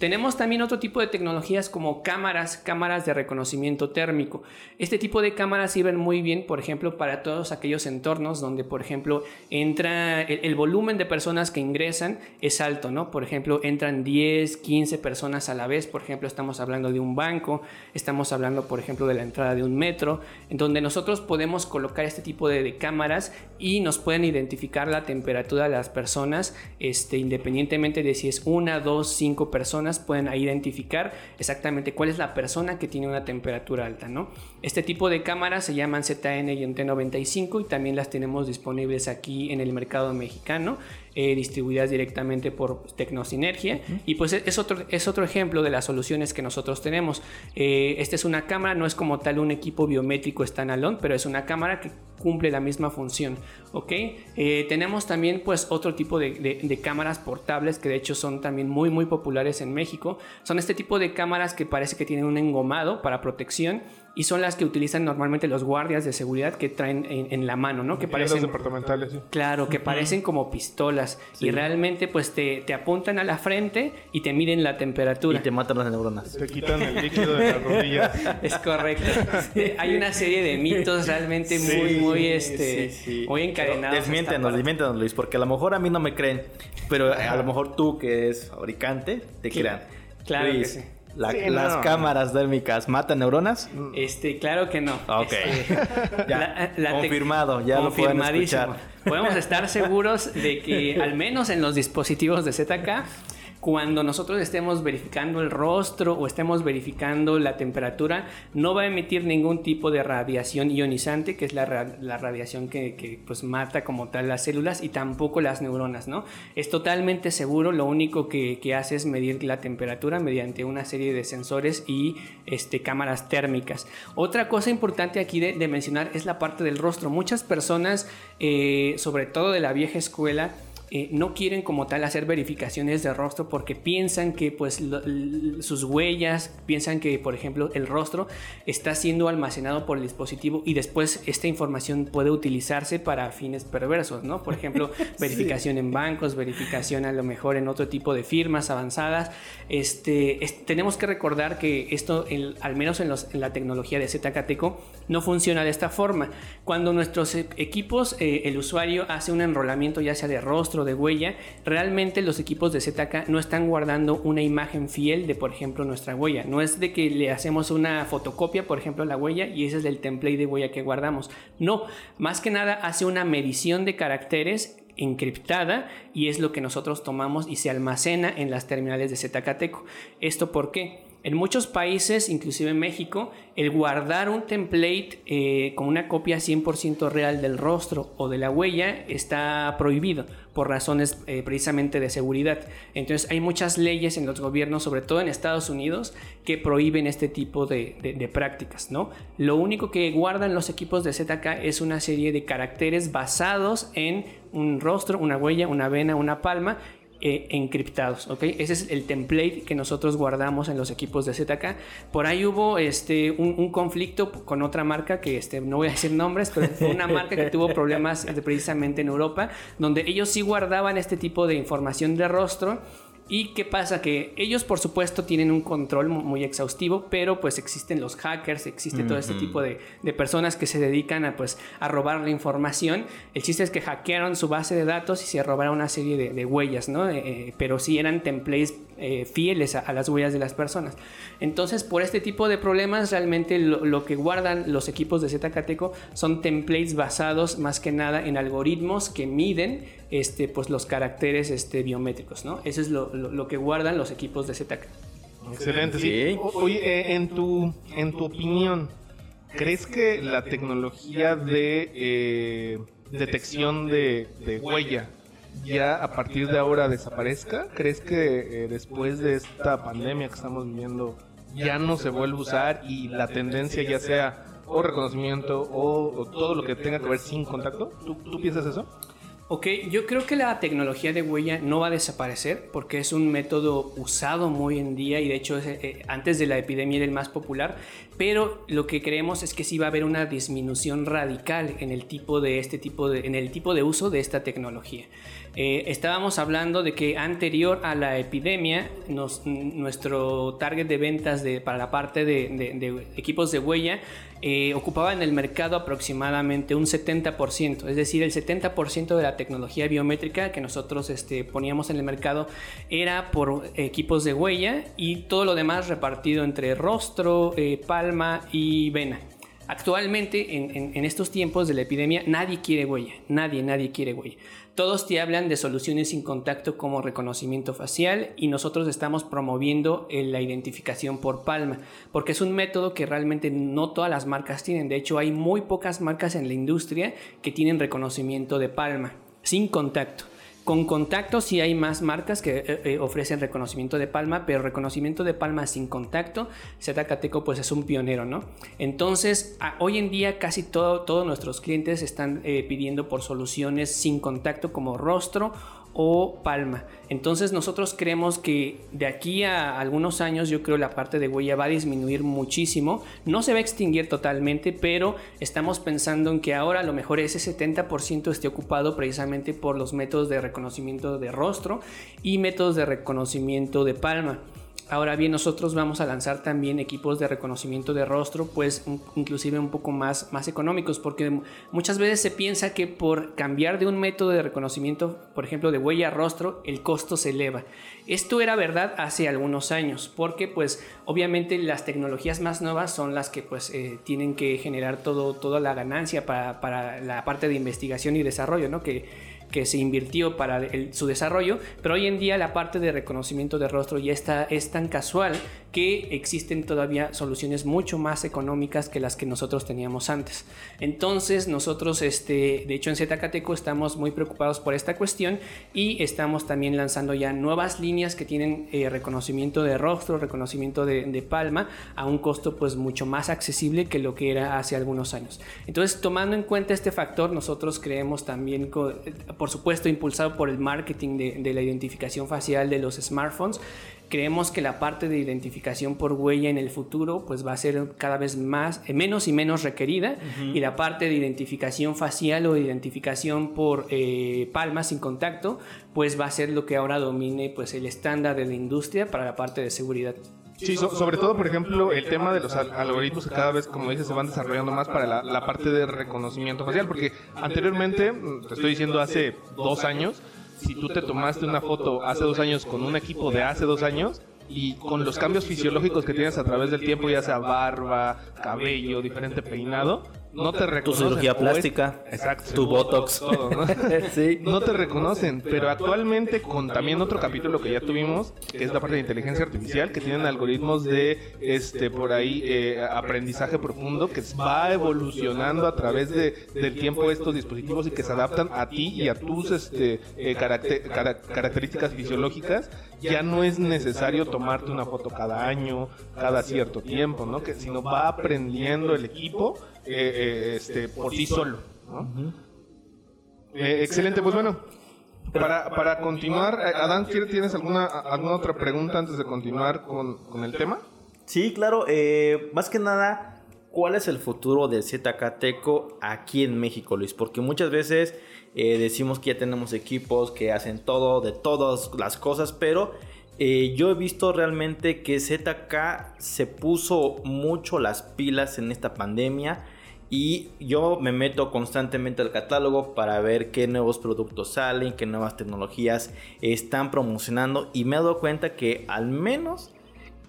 Tenemos también otro tipo de tecnologías como cámaras, cámaras de reconocimiento térmico. Este tipo de cámaras sirven muy bien, por ejemplo, para todos aquellos entornos donde, por ejemplo, entra el, volumen de personas que ingresan es alto, ¿no? Por ejemplo, entran 10, 15 personas a la vez, por ejemplo, estamos hablando de un banco, estamos hablando, por ejemplo, de la entrada de un metro, en donde nosotros podemos colocar este tipo de, cámaras y nos pueden identificar la temperatura de las personas, este, independientemente de si es una, dos, cinco personas pueden identificar exactamente cuál es la persona que tiene una temperatura alta, ¿no? Este tipo de cámaras se llaman ZN y T95 y también las tenemos disponibles aquí en el mercado mexicano eh, distribuidas directamente por Tecnosinergia. Y pues es otro, es otro ejemplo de las soluciones que nosotros tenemos. Eh, esta es una cámara, no es como tal un equipo biométrico standalone, pero es una cámara que cumple la misma función. ¿ok? Eh, tenemos también pues otro tipo de, de, cámaras portables que de hecho son también muy muy populares en México. Son este tipo de cámaras que parece que tienen un engomado para protección y son las que utilizan normalmente los guardias de seguridad que traen en, la mano, ¿no? Que parecen departamentales, Claro, que parecen como pistolas y realmente pues te, te, apuntan a la frente y te miden la temperatura. Y te matan las neuronas. Te quitan el líquido de las rodillas. es correcto. Hay una serie de mitos realmente muy muy este muy encadenados. Desmiéntenos, desmiéntenos Luis, porque a lo mejor a mí no me creen, pero a lo mejor tú que eres fabricante te crean. Claro que sí las cámaras dérmicas matan neuronas? Este, claro que no. Ok. confirmado, ya lo pueden escuchar. Podemos estar seguros de que al menos en los dispositivos de ZK cuando nosotros estemos verificando el rostro o estemos verificando la temperatura, no va a emitir ningún tipo de radiación ionizante, que es la, radiación que, pues mata como tal las células y tampoco las neuronas, ¿no? Es totalmente seguro, lo único que, hace es medir la temperatura mediante una serie de sensores y este, cámaras térmicas. Otra cosa importante aquí de, mencionar es la parte del rostro. Muchas personas, eh, sobre todo de la vieja escuela, eh, no quieren como tal hacer verificaciones de rostro porque piensan que pues sus huellas, piensan que por ejemplo el rostro está siendo almacenado por el dispositivo y después esta información puede utilizarse para fines perversos, ¿no? Por ejemplo, verificación en bancos, verificación a lo mejor en otro tipo de firmas avanzadas. Este, tenemos que recordar que esto, al menos en, en, la tecnología de ZKTeco, no funciona de esta forma. Cuando nuestros e, equipos, eh, el usuario hace un enrolamiento ya sea de rostro, de huella, realmente los equipos de ZK no están guardando una imagen fiel de, por ejemplo, nuestra huella. No es de que le hacemos una fotocopia, por ejemplo, a la huella y ese es el template de huella que guardamos. No, más que nada hace una medición de caracteres encriptada y es lo que nosotros tomamos y se almacena en las terminales de ZKTeco. ¿Esto por qué? En muchos países, inclusive en México, el guardar un template eh, con una copia 100% real del rostro o de la huella está prohibido por razones eh, precisamente de seguridad. Entonces hay muchas leyes en los gobiernos, sobre todo en Estados Unidos, que prohíben este tipo de, prácticas. ¿no? Lo único que guardan los equipos de ZK es una serie de caracteres basados en un rostro, una huella, una vena, una palma eh, encriptados, ¿ok? Ese es el template que nosotros guardamos en los equipos de ZK. Por ahí hubo este, un, conflicto con otra marca que este, no voy a decir nombres, pero fue una marca que tuvo problemas precisamente en Europa, donde ellos sí guardaban este tipo de información de rostro ¿Y qué pasa? Que ellos por supuesto tienen un control muy exhaustivo, pero pues existen los hackers, existe todo este tipo de, personas que se dedican a pues a robar la información. El chiste es que hackearon su base de datos y se robaron una serie de, huellas, ¿no? Eh, eh, pero sí eran templates eh, fieles a, las huellas de las personas. Entonces por este tipo de problemas realmente lo, que guardan los equipos de ZKTeco son templates basados más que nada en algoritmos que miden este, pues los caracteres este, biométricos, ¿no? Eso es lo lo, que guardan los equipos de ZK. Excelente, sí. Oye, eh, en, tu, en tu opinión, ¿crees que la tecnología de eh, detección de, huella ya a partir de ahora desaparezca? ¿Crees que eh, después de esta pandemia que estamos viviendo ya no se vuelve a usar y la tendencia ya sea o reconocimiento o, todo lo que tenga que ver sin contacto? ¿Tú piensas eso? Ok, yo creo que la tecnología de huella no va a desaparecer porque es un método usado muy en día y de hecho eh, antes de la epidemia era el más popular, pero lo que creemos es que sí va a haber una disminución radical en el tipo de este tipo de, en el tipo de uso de esta tecnología. Eh, estábamos hablando de que anterior a la epidemia, nuestro target de ventas para la parte de, equipos de huella eh, ocupaba en el mercado aproximadamente un 70%, es decir, el 70% de la tecnología biométrica que nosotros este, poníamos en el mercado era por equipos de huella y todo lo demás repartido entre rostro, eh, palma y vena. Actualmente, en, estos tiempos de la epidemia, nadie quiere huella, nadie, nadie quiere huella. Todos te hablan de soluciones sin contacto como reconocimiento facial y nosotros estamos promoviendo eh, la identificación por palma, porque es un método que realmente no todas las marcas tienen. De hecho, hay muy pocas marcas en la industria que tienen reconocimiento de palma, sin contacto. Con contacto sí hay más marcas que eh, eh, ofrecen reconocimiento de palma, pero reconocimiento de palma sin contacto, Zcateco pues es un pionero, ¿no? Entonces, hoy en día casi todos nuestros clientes están eh, pidiendo por soluciones sin contacto como rostro o palma. Entonces nosotros creemos que de aquí a algunos años yo creo la parte de huella va a disminuir muchísimo. No se va a extinguir totalmente, pero estamos pensando en que ahora lo mejor ese 70% esté ocupado precisamente por los métodos de reconocimiento de rostro y métodos de reconocimiento de palma. Ahora bien, nosotros vamos a lanzar también equipos de reconocimiento de rostro, pues inclusive un poco más, más económicos, porque muchas veces se piensa que por cambiar de un método de reconocimiento, por ejemplo, de huella a rostro, el costo se eleva. Esto era verdad hace algunos años, porque pues obviamente las tecnologías más nuevas son las que pues eh, tienen que generar todo, toda la ganancia para, para la parte de investigación y desarrollo, ¿no? Que que se invirtió para su desarrollo, pero hoy en día la parte de reconocimiento de rostro ya está, es tan casual que existen todavía soluciones mucho más económicas que las que nosotros teníamos antes. Entonces nosotros, este, de hecho en Zcateco estamos muy preocupados por esta cuestión y estamos también lanzando ya nuevas líneas que tienen eh, reconocimiento de rostro, reconocimiento de, de, palma a un costo pues mucho más accesible que lo que era hace algunos años. Entonces tomando en cuenta este factor, nosotros creemos también, por supuesto impulsado por el marketing de, de la identificación facial de los smartphones, creemos que la parte de identificación por huella en el futuro pues va a ser cada vez más eh, menos y menos requerida. Y la parte de identificación facial o identificación por eh, palmas sin contacto pues va a ser lo que ahora domine pues el estándar de la industria para la parte de seguridad. Sí, sobre todo, por ejemplo, el tema de los algoritmos que cada vez, como dices, se van desarrollando más para la, la parte de reconocimiento facial, porque anteriormente, te estoy diciendo hace dos años, si tú te tomaste una foto hace dos años con un equipo de hace dos años y con los cambios fisiológicos que tienes a través del tiempo, ya sea barba, cabello, diferente peinado, no te reconocen. Tu cirugía plástica, exacto, tu botox. ¿no? sí. no te reconocen, pero actualmente con también otro capítulo que ya tuvimos, que es la parte de inteligencia artificial, que tienen algoritmos de, este, por ahí, eh, aprendizaje profundo, que va evolucionando a través de, del tiempo estos dispositivos y que se adaptan a ti y a tus este, eh, características fisiológicas. Ya no es necesario tomarte una foto cada año, cada cierto tiempo, ¿no? Que, sino va aprendiendo el equipo eh, eh, este, por sí solo. Eh, excelente, pues bueno, para, para continuar, Adán, ¿tienes alguna, alguna otra pregunta antes de continuar con, con el tema? Sí, claro, más que nada, ¿cuál es el futuro del ZKTeco aquí en México, Luis? Porque muchas veces decimos que ya tenemos equipos que hacen todo, de todas las cosas, pero yo he visto realmente que ZK se puso mucho las pilas en esta pandemia y yo me meto constantemente al catálogo para ver qué nuevos productos salen, qué nuevas tecnologías están promocionando y me he dado cuenta que al menos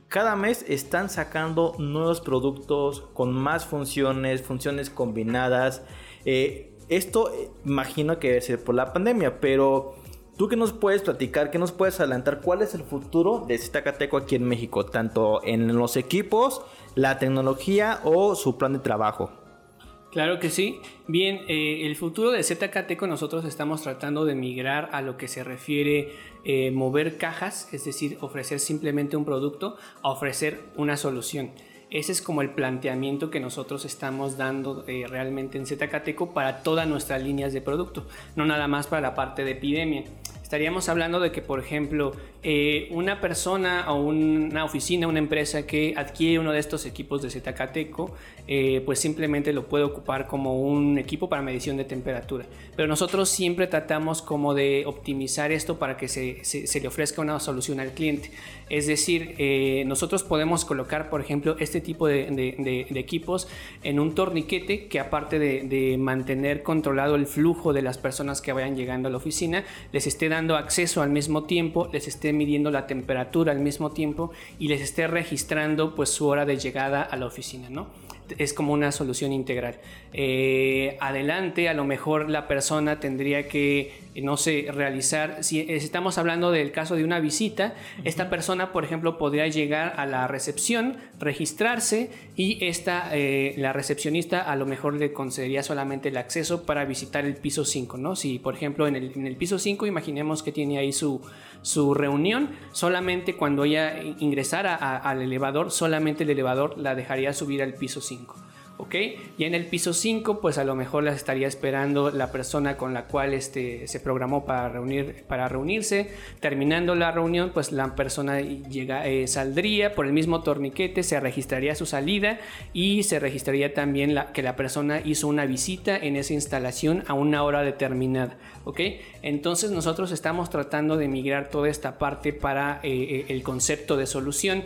cada mes están sacando nuevos productos con más funciones, funciones combinadas. Eh, esto eh, imagino que debe ser por la pandemia, pero ¿tú qué nos puedes platicar? ¿Qué nos puedes adelantar? ¿Cuál es el futuro de Zcateco aquí en México? Tanto en los equipos, la tecnología o su plan de trabajo. Claro que sí. Bien, eh, el futuro de ZKT nosotros estamos tratando de migrar a lo que se refiere eh, mover cajas, es decir, ofrecer simplemente un producto a ofrecer una solución. Ese es como el planteamiento que nosotros estamos dando eh, realmente en ZKTeco para todas nuestras líneas de producto, no nada más para la parte de epidemia estaríamos hablando de que, por ejemplo, eh, una persona o una oficina, una empresa que adquiere uno de estos equipos de Zcateco, eh, pues simplemente lo puede ocupar como un equipo para medición de temperatura. Pero nosotros siempre tratamos como de optimizar esto para que se, le ofrezca una solución al cliente. Es decir, eh, nosotros podemos colocar, por ejemplo, este tipo de, equipos en un torniquete que aparte de, mantener controlado el flujo de las personas que vayan llegando a la oficina, les esté dando acceso al mismo tiempo, les esté midiendo la temperatura al mismo tiempo y les esté registrando pues su hora de llegada a la oficina, ¿no? Es como una solución integral. Eh, adelante, a lo mejor la persona tendría que, no sé, realizar, si estamos hablando del caso de una visita, esta persona, por ejemplo, podría llegar a la recepción, registrarse y esta, eh, la recepcionista a lo mejor le concedería solamente el acceso para visitar el piso 5, ¿no? Si, por ejemplo, en el, en el piso 5, imaginemos que tiene ahí su, su reunión, solamente cuando ella ingresara al elevador, solamente el elevador la dejaría subir al piso 5. ¿Ok? Y en el piso 5, pues a lo mejor las estaría esperando la persona con la cual este, se programó para, reunir, para reunirse. Terminando la reunión, pues la persona eh, saldría por el mismo torniquete, se registraría su salida y se registraría también que la persona hizo una visita en esa instalación a una hora determinada, ¿ok? Entonces nosotros estamos tratando de migrar toda esta parte para eh, eh, el concepto de solución.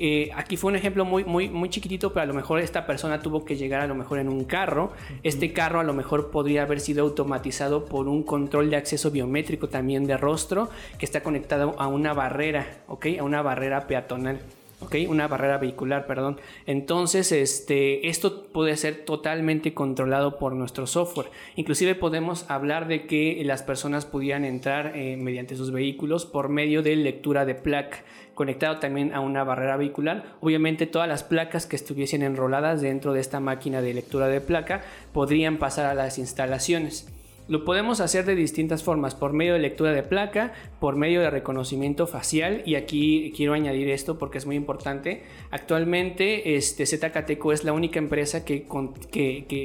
Eh, aquí fue un ejemplo muy, muy, muy chiquitito, pero a lo mejor esta persona tuvo que llegar a lo mejor en un carro. Este carro a lo mejor podría haber sido automatizado por un control de acceso biométrico también de rostro que está conectado a una barrera, ¿ok? A una barrera peatonal. ¿ok? Una barrera vehicular, perdón. Entonces, este, esto puede ser totalmente controlado por nuestro software. Inclusive podemos hablar de que las personas pudieran entrar eh, mediante sus vehículos por medio de lectura de placa conectado también a una barrera vehicular. Obviamente todas las placas que estuviesen enroladas dentro de esta máquina de lectura de placa podrían pasar a las instalaciones. Lo podemos hacer de distintas formas, por medio de lectura de placa, por medio de reconocimiento facial, y aquí quiero añadir esto porque es muy importante. Actualmente este, es la única empresa que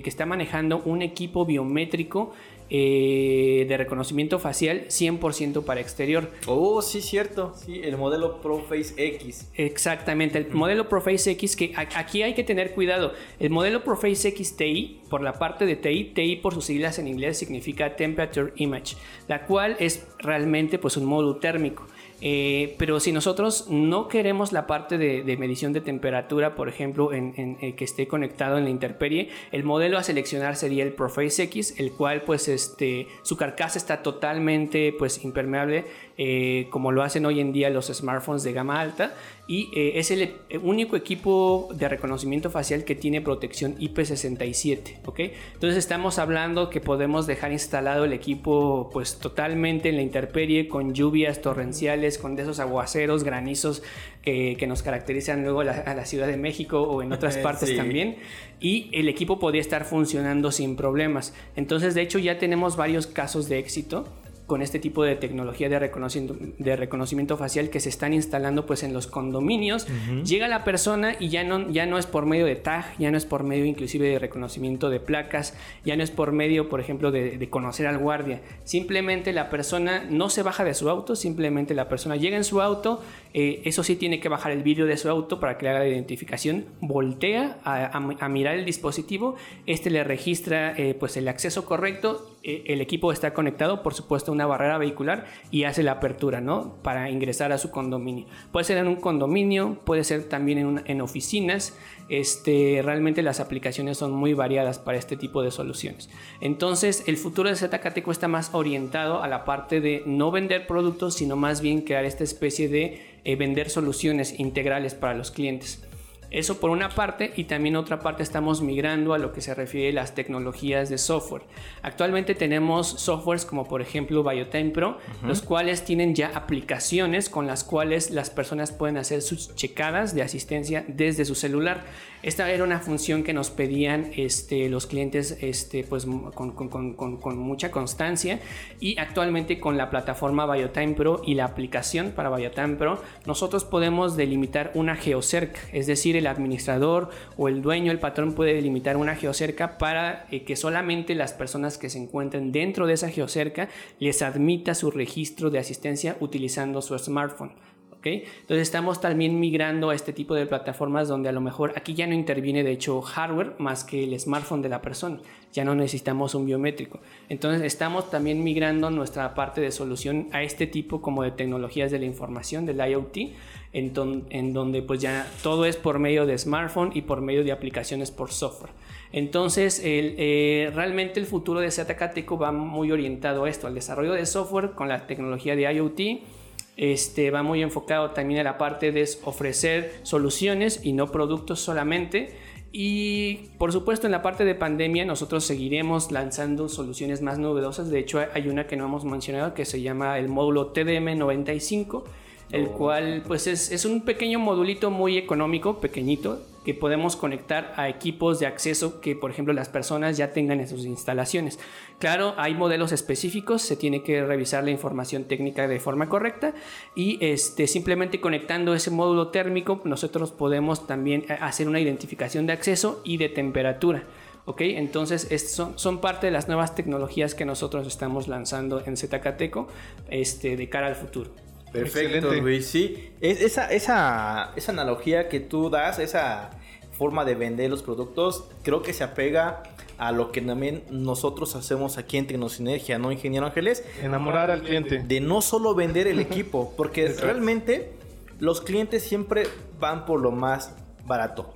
está manejando un equipo biométrico eh, de reconocimiento facial 100% para exterior. Oh, sí, cierto. Sí, el modelo ProFace X. Exactamente, el modelo ProFace X, que aquí hay que tener cuidado. El modelo ProFace X TI, por la parte de TI, TI por sus siglas en inglés significa Temperature Image, la cual es realmente pues un módulo térmico. Eh, pero si nosotros no queremos la parte de, medición de temperatura, por ejemplo, en, eh, que esté conectado en la interperie, el modelo a seleccionar sería el Proface X, el cual pues este, su carcasa está totalmente pues impermeable eh, como lo hacen hoy en día los smartphones de gama alta y eh, es el único equipo de reconocimiento facial que tiene protección IP67, ¿ok? Entonces estamos hablando que podemos dejar instalado el equipo pues totalmente en la intemperie con lluvias torrenciales, con esos aguaceros, granizos que nos caracterizan luego a la Ciudad de México o en otras partes también. Y el equipo podría estar funcionando sin problemas. Entonces de hecho ya tenemos varios casos de éxito con este tipo de tecnología de reconocimiento, de reconocimiento facial que se están instalando pues en los condominios. Llega la persona y ya no, ya no es por medio de tag, ya no es por medio inclusive de reconocimiento de placas, ya no es por medio, por ejemplo, de, conocer al guardia. Simplemente la persona no se baja de su auto, simplemente la persona llega en su auto, eh, eso sí tiene que bajar el vídeo de su auto para que le haga la identificación, voltea a, mirar el dispositivo, este le registra eh, pues el acceso correcto eh, el equipo está conectado, por supuesto, a una barrera vehicular y hace la apertura, ¿no? Para ingresar a su condominio. Puede ser en un condominio, puede ser también en, oficinas. Este, realmente las aplicaciones son muy variadas para este tipo de soluciones. Entonces, el futuro de ZKTeco está más orientado a la parte de no vender productos, sino más bien crear esta especie de eh, vender soluciones integrales para los clientes. Eso por una parte y también otra parte estamos migrando a lo que se refiere a las tecnologías de software. Actualmente tenemos softwares como por ejemplo Biotime Pro, los cuales tienen ya aplicaciones con las cuales las personas pueden hacer sus checadas de asistencia desde su celular. Esta era una función que nos pedían este, los clientes este, pues, con, mucha constancia y actualmente con la plataforma Biotime Pro y la aplicación para Biotime Pro nosotros podemos delimitar una geocerca, es decir, el administrador o el dueño, el patrón puede delimitar una geocerca para eh, que solamente las personas que se encuentren dentro de esa geocerca les admita su registro de asistencia utilizando su smartphone. Entonces estamos también migrando a este tipo de plataformas donde a lo mejor aquí ya no interviene de hecho hardware más que el smartphone de la persona, ya no necesitamos un biométrico. Entonces estamos también migrando nuestra parte de solución a este tipo como de tecnologías de la información, del IoT, en, donde pues ya todo es por medio de smartphone y por medio de aplicaciones por software. Entonces, eh, realmente el futuro de ZKTeco va muy orientado a esto, al desarrollo de software con la tecnología de IoT, este, va muy enfocado también a la parte de ofrecer soluciones y no productos solamente. Y por supuesto en la parte de pandemia nosotros seguiremos lanzando soluciones más novedosas. De hecho hay una que no hemos mencionado que se llama el módulo TDM95 el cual pues es, un pequeño modulito muy económico, pequeñito, que podemos conectar a equipos de acceso que por ejemplo las personas ya tengan en sus instalaciones. Claro, hay modelos específicos, se tiene que revisar la información técnica de forma correcta y este, simplemente conectando ese módulo térmico nosotros podemos también eh, hacer una identificación de acceso y de temperatura. ¿ok? Entonces son, son, parte de las nuevas tecnologías que nosotros estamos lanzando en Zcateco este, de cara al futuro. Perfecto, Luis. Sí, esa, esa, esa analogía que tú das, esa forma de vender los productos, creo que se apega a lo que también nosotros hacemos aquí en Tecnosinergia, ¿no, ingeniero Ángeles? Enamorar al cliente. De no solo vender el equipo, porque realmente los clientes siempre van por lo más barato.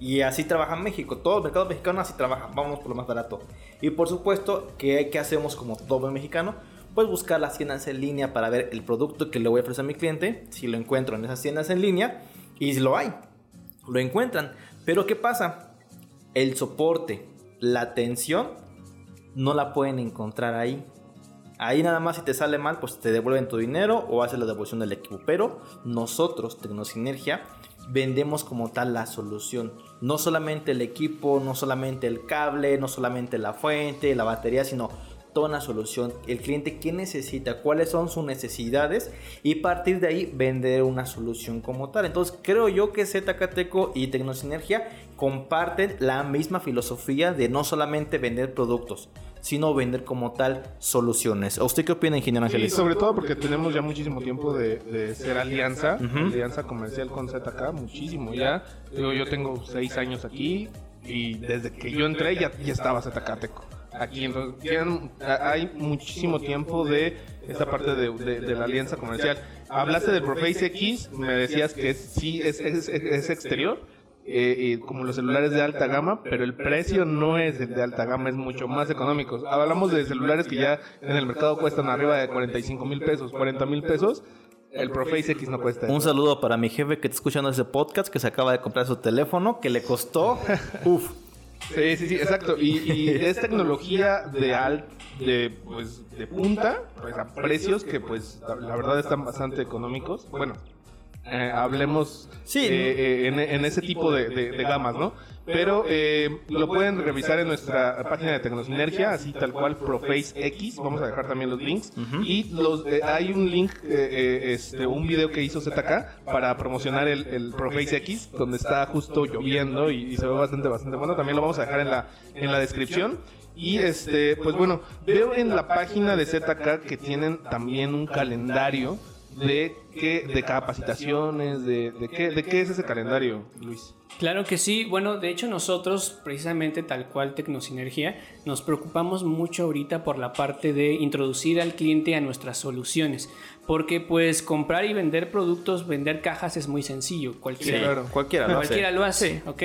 Y así trabaja México. Todo el mercado mexicano así trabaja. Vamos por lo más barato. Y por supuesto, ¿qué, qué hacemos como todo mexicano? Pues buscar las tiendas en línea para ver el producto que le voy a ofrecer a mi cliente. Si lo encuentro en esas tiendas en línea, Y lo hay, lo encuentran. Pero ¿qué pasa? El soporte, la atención, no la pueden encontrar ahí. Ahí nada más si te sale mal, pues te devuelven tu dinero o haces la devolución del equipo. Pero nosotros, Tecnosinergia, vendemos como tal la solución. No solamente el equipo, no solamente el cable, no solamente la fuente, la batería, sino toda una solución. El cliente qué necesita, cuáles son sus necesidades y partir de ahí vender una solución como tal. Entonces creo yo que ZKTECO y Tecnosinergia comparten la misma filosofía de no solamente vender productos, sino vender como tal soluciones. ¿A usted qué opina, ingeniero Ángeles? Sí, sobre todo porque tenemos ya muchísimo tiempo de, ser alianza, alianza comercial con ZK, muchísimo ya. Digo, yo tengo seis años aquí y desde que yo entré ya, ya estaba ZKTeco aquí. Entonces, hay muchísimo tiempo de esta parte de, la alianza comercial. Hablaste del Proface X, me decías que sí es, es exterior eh, como los celulares de alta gama, pero el precio no es el de alta gama, es mucho más económico. Hablamos de celulares que ya en el mercado cuestan arriba de 45 mil pesos, 40 mil pesos. El Proface X no cuesta. Un saludo para mi jefe que está escuchando ese podcast, que se acaba de comprar su teléfono, que le costó. Uf. Sí, sí, sí, exacto. Y, es tecnología de al, de, pues, de punta, pues a precios que pues la verdad están bastante económicos. Bueno, eh, hablemos eh, eh, en, ese tipo de, gamas, ¿no? Pero lo pueden revisar en nuestra página de Tecnosinergia, así tal cual, Proface X. Vamos a dejar también los links. Y los, hay un link, este, un video que hizo ZK para promocionar el, el, Proface X, donde está justo lloviendo y, se ve bastante, bastante bueno. También lo vamos a dejar en la, en la descripción. Y este, pues bueno, veo en la página de ZK que tienen también un calendario de qué, de capacitaciones, de, de, qué, de qué es ese calendario, Luis. Claro que sí. Bueno, de hecho nosotros, precisamente tal cual Tecnosinergia, nos preocupamos mucho ahorita por la parte de introducir al cliente a nuestras soluciones. Porque pues comprar y vender productos, vender cajas es muy sencillo. Cualquiera, cualquiera lo cualquiera hace. Lo hace ¿ok?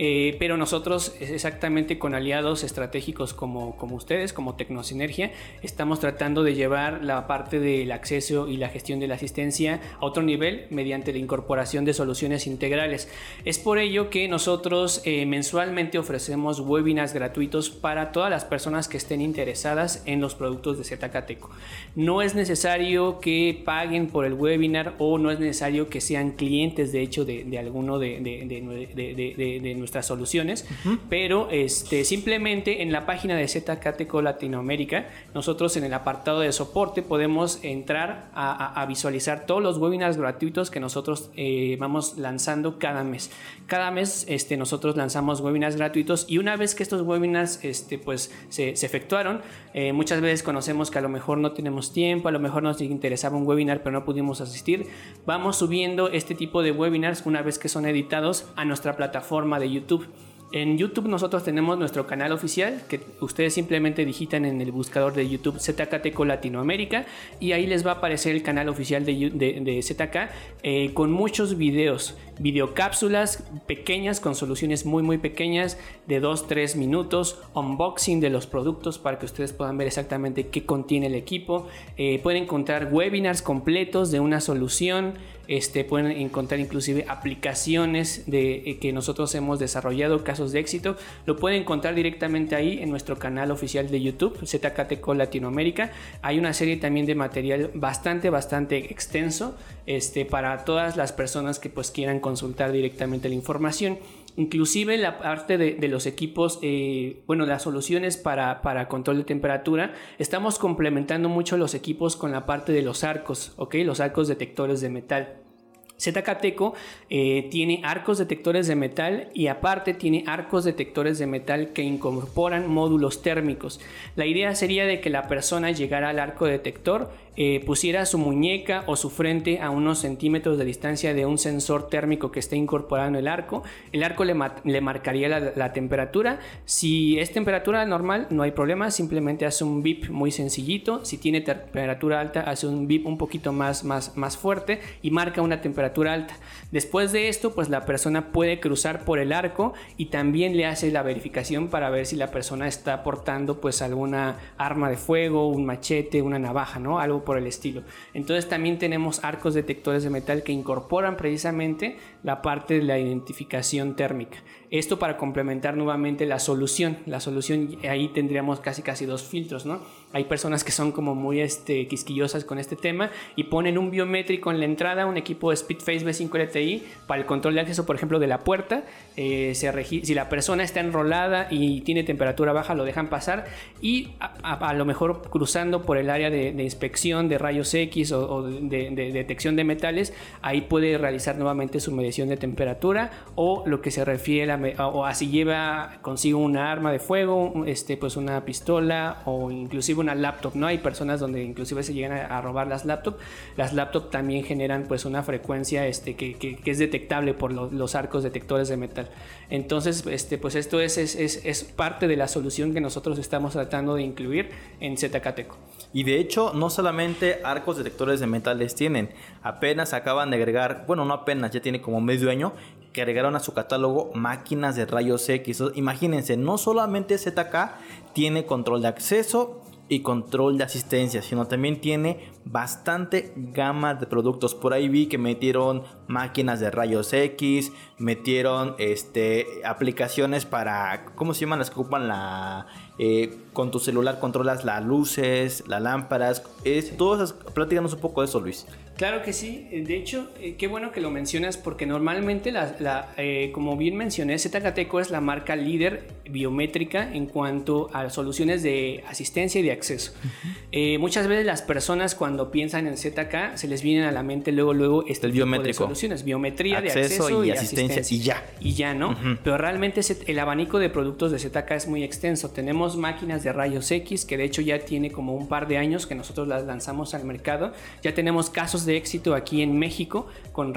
Eh, pero nosotros, exactamente con aliados estratégicos como, como ustedes, como Tecnosinergia, estamos tratando de llevar la parte del acceso y la gestión de la asistencia a otro nivel mediante la incorporación de soluciones integrales. Es por ello que nosotros eh, mensualmente ofrecemos webinars gratuitos para todas las personas que estén interesadas en los productos de ZKTeco. No es necesario que paguen por el webinar o no es necesario que sean clientes de hecho de, alguno de, de, de nuestras soluciones, pero este, simplemente en la página de ZKTeco Latinoamérica, nosotros en el apartado de soporte podemos entrar a, visualizar todos los webinars gratuitos que nosotros eh, vamos lanzando cada mes. Cada mes este, nosotros lanzamos webinars gratuitos y una vez que estos webinars este, pues, se, efectuaron, eh, muchas veces conocemos que a lo mejor no tenemos tiempo, a lo mejor nos un webinar pero no pudimos asistir, vamos subiendo este tipo de webinars una vez que son editados a nuestra plataforma de YouTube. En YouTube nosotros tenemos nuestro canal oficial que ustedes simplemente digitan en el buscador de YouTube ZKTeco Latinoamérica y ahí les va a aparecer el canal oficial de, ZK eh, con muchos videos, videocápsulas pequeñas con soluciones muy muy pequeñas de 2-3 minutos, unboxing de los productos para que ustedes puedan ver exactamente qué contiene el equipo, eh, pueden encontrar webinars completos de una solución, este, pueden encontrar inclusive aplicaciones de, eh, que nosotros hemos desarrollado, casos de éxito. Lo pueden encontrar directamente ahí en nuestro canal oficial de YouTube, ZKTCO Latinoamérica. Hay una serie también de material bastante, bastante extenso este, para todas las personas que pues quieran consultar directamente la información. Inclusive la parte de, los equipos, eh, bueno, las soluciones para, para, control de temperatura, estamos complementando mucho los equipos con la parte de los arcos, ¿ok? Los arcos detectores de metal. ZKTeco eh, tiene arcos detectores de metal y aparte tiene arcos detectores de metal que incorporan módulos térmicos. La idea sería de que la persona llegara al arco detector eh, pusiera su muñeca o su frente a unos centímetros de distancia de un sensor térmico que esté incorporado en el arco. El arco le, marcaría la, temperatura. Si es temperatura normal, no hay problema, simplemente hace un bip muy sencillito. Si tiene temperatura alta, hace un bip un poquito más, más, más fuerte y marca una temperatura alta. Después de esto, pues la persona puede cruzar por el arco y también le hace la verificación para ver si la persona está portando pues alguna arma de fuego, un machete, una navaja, ¿no? Algo por el estilo. Entonces también tenemos arcos detectores de metal que incorporan precisamente la parte de la identificación térmica. Esto para complementar nuevamente la solución. La solución ahí tendríamos casi casi dos filtros, ¿no? Hay personas que son como muy este, quisquillosas con este tema y ponen un biométrico en la entrada, un equipo de Speedface B5 LTI para el control de acceso, por ejemplo, de la puerta. Eh, se si la persona está enrolada y tiene temperatura baja, lo dejan pasar y a, lo mejor cruzando por el área de, inspección de rayos X o, de, detección de metales, ahí puede realizar nuevamente su medición de temperatura o lo que se refiere a, o así lleva consigo una arma de fuego, este, pues una pistola o inclusive una laptop, ¿no? Hay personas donde inclusive se llegan a, robar las laptops. Las laptops también generan pues una frecuencia este, que, es detectable por los arcos detectores de metal. Entonces, este, pues esto es, es, es, parte de la solución que nosotros estamos tratando de incluir en Zcateco. Y de hecho, no solamente arcos detectores de metales tienen, apenas acaban de agregar, bueno, no apenas, ya tiene como medio año, que agregaron a su catálogo máquinas de rayos X. Imagínense, no solamente ZK tiene control de acceso, y control de asistencia, sino también tiene bastante gama de productos. Por ahí vi que metieron máquinas de rayos X, metieron este, aplicaciones para, ¿cómo se llaman las que ocupan la... Eh, con tu celular controlas las luces, las lámparas, es, todas esas, platícanos un poco de eso Luis. Claro que sí, de hecho, eh, qué bueno que lo mencionas porque normalmente, la, eh, como bien mencioné, ZKTECO es la marca líder biométrica en cuanto a soluciones de asistencia y de acceso. muchas veces las personas cuando piensan en ZK se les vienen a la mente luego, luego este el biométrico. de soluciones, biometría de acceso y, asistencia, y ya. Y ya, ¿no? Pero realmente el abanico de productos de ZK es muy extenso. Tenemos máquinas de rayos X, que de hecho ya tiene como un par de años que nosotros las lanzamos al mercado. Ya tenemos casos de éxito aquí en México con,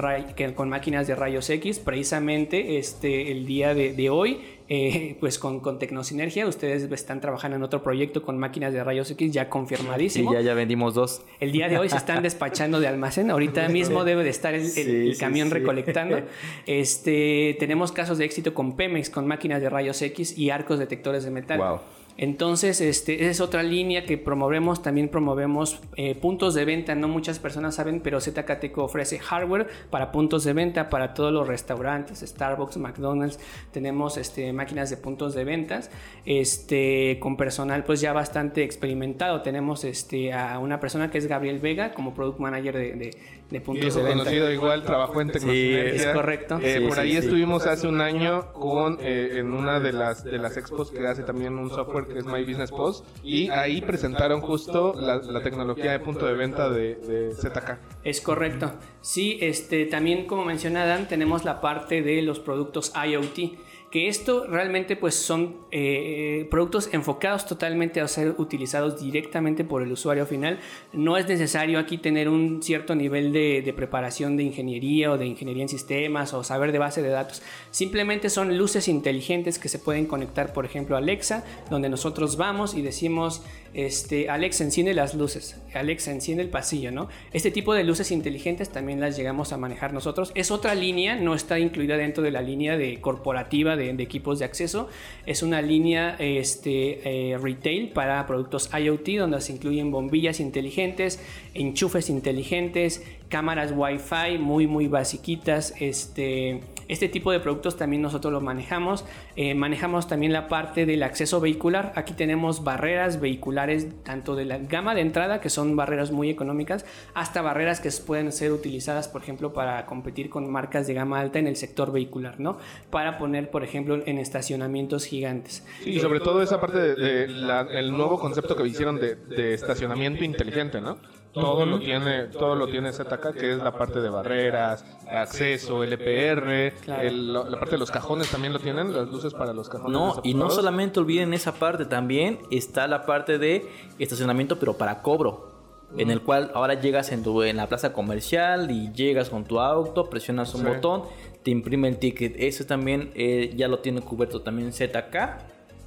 con máquinas de rayos X. Precisamente este, el día de, de hoy eh, pues con, con Tecnosinergia. Ustedes están trabajando en otro proyecto con máquinas de rayos X ya confirmadísimo. Sí, ya, ya vendimos dos. El día de hoy se están despachando de almacén. Ahorita mismo debe de estar el, camión recolectando. Este, tenemos casos de éxito con Pemex, con máquinas de rayos X y arcos detectores de metal. Wow. Entonces, este, es otra línea que promovemos. También promovemos eh, puntos de venta. No muchas personas saben, pero ZKTECO ofrece hardware para puntos de venta para todos los restaurantes, Starbucks, McDonald's. Tenemos este, máquinas de puntos de ventas este, con personal pues ya bastante experimentado. Tenemos este, a una persona que es Gabriel Vega como Product Manager de de puntos de venta. conocido igual, trabajó en tecnología. Sí, es correcto. Eh, por ahí estuvimos hace un año con eh, en una de las de las expos que hace también un software que es My Business Post y ahí presentaron justo la, tecnología de punto de venta de, de, ZK. Es correcto. Sí, este también como menciona Dan, tenemos la parte de los productos IoT que esto realmente pues son eh, productos enfocados totalmente a ser utilizados directamente por el usuario final. No es necesario aquí tener un cierto nivel de, preparación de ingeniería o de ingeniería en sistemas o saber de base de datos. Simplemente son luces inteligentes que se pueden conectar, por ejemplo, a Alexa, donde nosotros vamos y decimos, este, Alexa enciende las luces, Alexa enciende el pasillo, ¿no? Este tipo de luces inteligentes también las llegamos a manejar nosotros. Es otra línea, no está incluida dentro de la línea de corporativa de, equipos de acceso. Es una línea este, eh, retail para productos IoT donde se incluyen bombillas inteligentes, enchufes inteligentes, cámaras Wi-Fi muy muy basiquitas. Este, este tipo de productos también nosotros lo manejamos. Eh, manejamos también la parte del acceso vehicular. Aquí tenemos barreras vehiculares tanto de la gama de entrada que son barreras muy económicas hasta barreras que pueden ser utilizadas por ejemplo para competir con marcas de gama alta en el sector vehicular, ¿no? Para poner por ejemplo en estacionamientos gigantes. y sobre todo esa parte del nuevo concepto que hicieron de estacionamiento inteligente, ¿no? Todo lo tiene todo lo tiene ZK que es la parte de barreras acceso LPR la parte de los cajones también lo tienen las luces para los cajones no y no solamente olviden esa parte también está la parte de estacionamiento pero para cobro en el cual ahora llegas en tu en la plaza comercial y llegas con tu auto presionas un botón te imprime el ticket. Eso también eh, ya lo tiene cubierto también ZK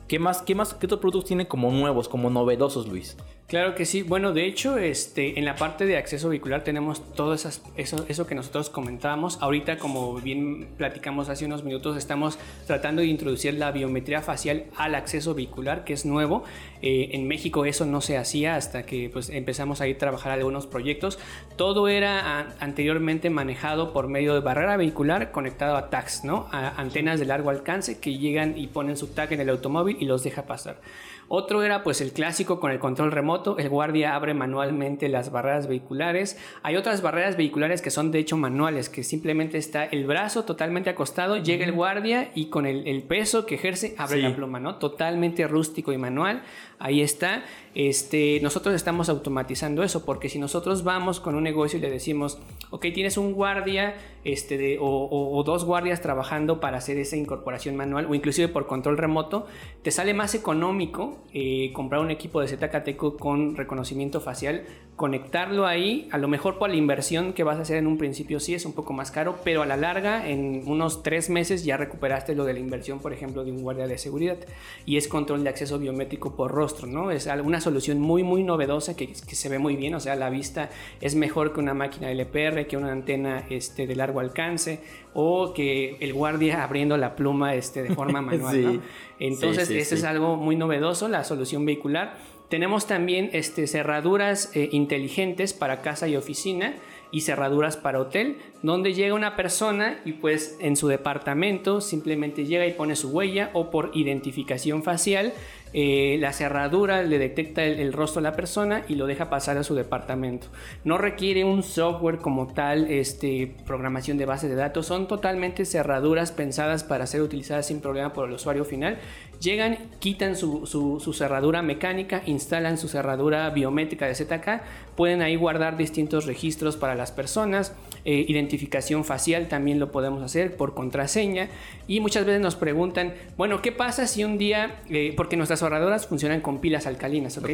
¿Qué más, qué más, qué otros productos tienen como nuevos, como novedosos, Luis? Claro que sí. Bueno, de hecho, este, en la parte de acceso vehicular tenemos todo esas, eso, eso que nosotros comentábamos. Ahorita, como bien platicamos hace unos minutos, estamos tratando de introducir la biometría facial al acceso vehicular, que es nuevo. Eh, en México eso no se hacía hasta que pues, empezamos a ir a trabajar algunos proyectos. Todo era anteriormente manejado por medio de barrera vehicular conectado a tags, ¿no? A antenas de largo alcance que llegan y ponen su tag en el automóvil y los deja pasar. Otro era pues el clásico con el control remoto, el guardia abre manualmente las barreras vehiculares. Hay otras barreras vehiculares que son de hecho manuales, que simplemente está el brazo totalmente acostado, llega el guardia y con el, peso que ejerce abre la pluma, ¿no? Totalmente rústico y manual. Ahí está. Este, nosotros estamos automatizando eso, porque si nosotros vamos con un negocio y le decimos, ok, tienes un guardia este, o, dos guardias trabajando para hacer esa incorporación manual o inclusive por control remoto, te sale más económico eh, comprar un equipo de ZKTECO con reconocimiento facial, conectarlo ahí, a lo mejor por la inversión que vas a hacer en un principio sí es un poco más caro, pero a la larga, en unos tres meses ya recuperaste lo de la inversión, por ejemplo, de un guardia de seguridad y es control de acceso biométrico por rostro, ¿no? Es una solución muy, muy novedosa que, se ve muy bien, o sea, la vista es mejor que una máquina LPR, que una antena este, de largo alcance o que el guardia abriendo la pluma este, de forma manual, Entonces, eso es algo muy novedoso, la solución vehicular. Tenemos también este, cerraduras eh, inteligentes para casa y oficina y cerraduras para hotel, donde llega una persona y pues en su departamento simplemente llega y pone su huella o por identificación facial eh, la cerradura le detecta el, rostro de la persona y lo deja pasar a su departamento. No requiere un software como tal, este, programación de base de datos, son totalmente cerraduras pensadas para ser utilizadas sin problema por el usuario final. Llegan, quitan su, cerradura mecánica, instalan su cerradura biométrica de ZK, pueden ahí guardar distintos registros para las personas, eh, identificación facial también lo podemos hacer por contraseña y muchas veces nos preguntan, bueno, ¿qué pasa si un día, eh, porque nuestras ahorradoras funcionan con pilas alcalinas, ¿ok?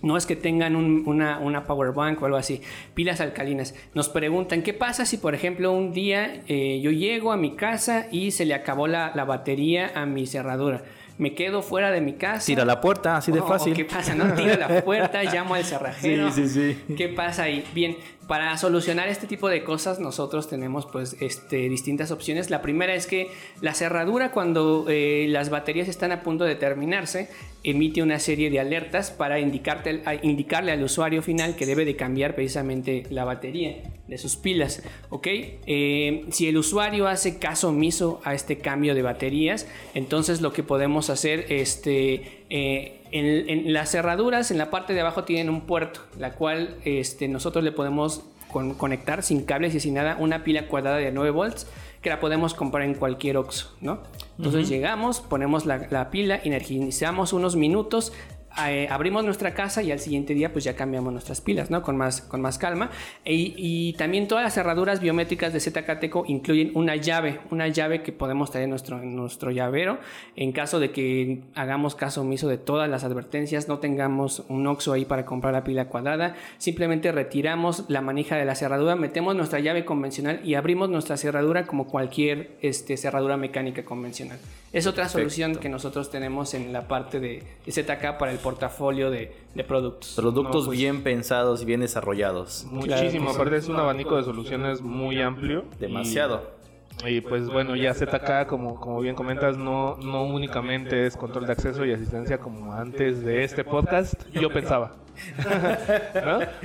no es que tengan una, una, power bank o algo así, pilas alcalinas. Nos preguntan, ¿qué pasa si por ejemplo un día eh, yo llego a mi casa y se le acabó la, la batería a mi cerradura? me quedo fuera de mi casa. Tira la puerta, así de fácil. ¿Qué pasa? No tira la puerta, llamo al cerrajero. Sí, sí, sí. ¿Qué pasa ahí? Bien, para solucionar este tipo de cosas nosotros tenemos pues este, distintas opciones. La primera es que la cerradura cuando eh, las baterías están a punto de terminarse emite una serie de alertas para indicarle al usuario final que debe de cambiar precisamente la batería de sus pilas. ¿ok? Eh, si el usuario hace caso omiso a este cambio de baterías, entonces lo que podemos hacer este, eh, en, las cerraduras, en la parte de abajo tienen un puerto, la cual este, nosotros le podemos conectar sin cables y sin nada una pila cuadrada de 9 volts que la podemos comprar en cualquier OXO, ¿no? Entonces llegamos, ponemos la, la pila, energizamos unos minutos, eh, abrimos nuestra casa y al siguiente día pues ya cambiamos nuestras pilas, ¿no? Con más, con más calma. E, y también todas las cerraduras biométricas de ZKTECO incluyen una llave, una llave que podemos tener en nuestro, nuestro llavero en caso de que hagamos caso omiso de todas las advertencias, no tengamos un OXO ahí para comprar la pila cuadrada, simplemente retiramos la manija de la cerradura, metemos nuestra llave convencional y abrimos nuestra cerradura como cualquier este, cerradura mecánica convencional. Es otra solución que nosotros tenemos en la parte de, ZK para el portafolio de, productos. Productos pues, bien pensados y bien desarrollados. Muchísimo, aparte es un abanico de soluciones muy amplio. Demasiado. Y, pues bueno, ya ZK, como, como bien comentas, no, no únicamente es control de acceso y asistencia como antes de este podcast, yo pensaba.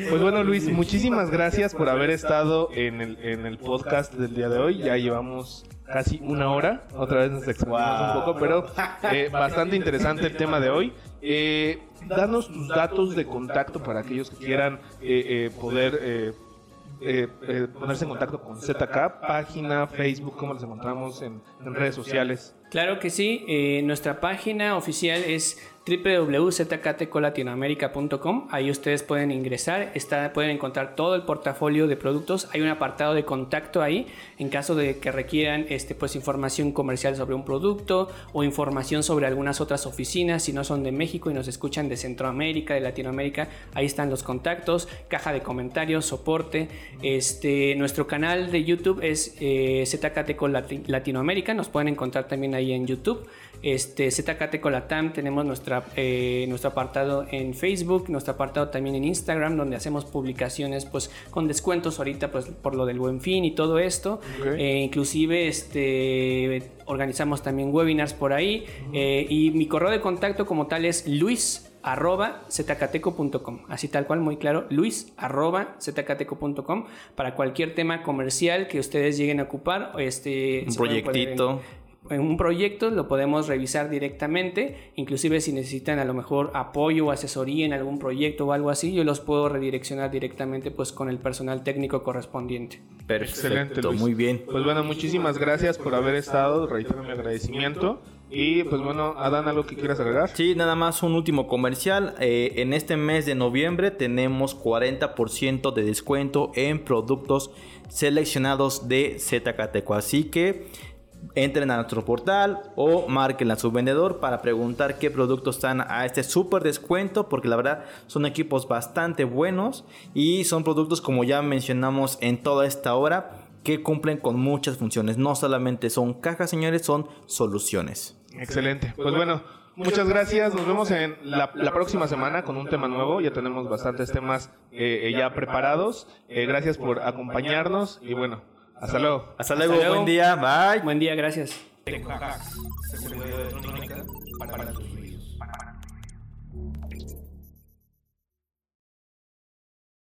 Pues bueno, Luis, muchísimas gracias por haber estado en el, en el podcast del día de hoy. Ya llevamos casi una hora. Otra vez nos extendimos un poco, pero eh, bastante interesante el tema de hoy. Eh, danos tus datos de contacto para aquellos que quieran eh, poder ponerse en contacto con ZK, página, Facebook, cómo los encontramos en, en redes sociales. Claro que sí, nuestra página oficial es www.zktecolatinoamerica.com. Ahí ustedes pueden ingresar, pueden encontrar todo el portafolio de productos. Hay un apartado de contacto ahí en caso de que requieran este, pues, información comercial sobre un producto o información sobre algunas otras oficinas. Si no son de México y nos escuchan de Centroamérica, de Latinoamérica, ahí están los contactos, caja de comentarios, soporte. Este, nuestro canal de YouTube es eh, Latinoamérica. Nos pueden encontrar también ahí en YouTube. Este, tenemos nuestra, eh, nuestro apartado en Facebook, nuestro apartado también en Instagram, donde hacemos publicaciones pues con descuentos ahorita pues por lo del buen fin y todo esto. Eh, inclusive este, organizamos también webinars por ahí. Eh, y mi correo de contacto como tal es luis arroba zcateco.com. Así tal cual, muy claro, luis arroba zcateco.com para cualquier tema comercial que ustedes lleguen a ocupar. Este, un proyectito un proyecto lo podemos revisar directamente, inclusive si necesitan a lo mejor apoyo o asesoría en algún proyecto o algo así, yo los puedo redireccionar directamente pues con el personal técnico correspondiente. Perfecto, Excelente, muy bien. Pues bueno, muchísimas gracias por haber estado, reitero mi agradecimiento. Y pues bueno, Adán, ¿algo que quieras agregar? Sí, nada más un último comercial. Eh, en este mes de noviembre tenemos 40% de descuento en productos seleccionados de Zcateco. Así que entren a nuestro portal o marquen a su vendedor para preguntar qué productos están a este súper descuento porque la verdad son equipos bastante buenos y son productos como ya mencionamos en toda esta hora que cumplen con muchas funciones. No solamente son cajas, señores, son soluciones. Excelente. Pues bueno, muchas gracias. Nos vemos en la, próxima semana con un tema nuevo. Ya tenemos bastantes temas eh, ya preparados. Eh, gracias por acompañarnos y bueno, hasta luego. Hasta luego. Buen día. Bye. Buen día. Gracias.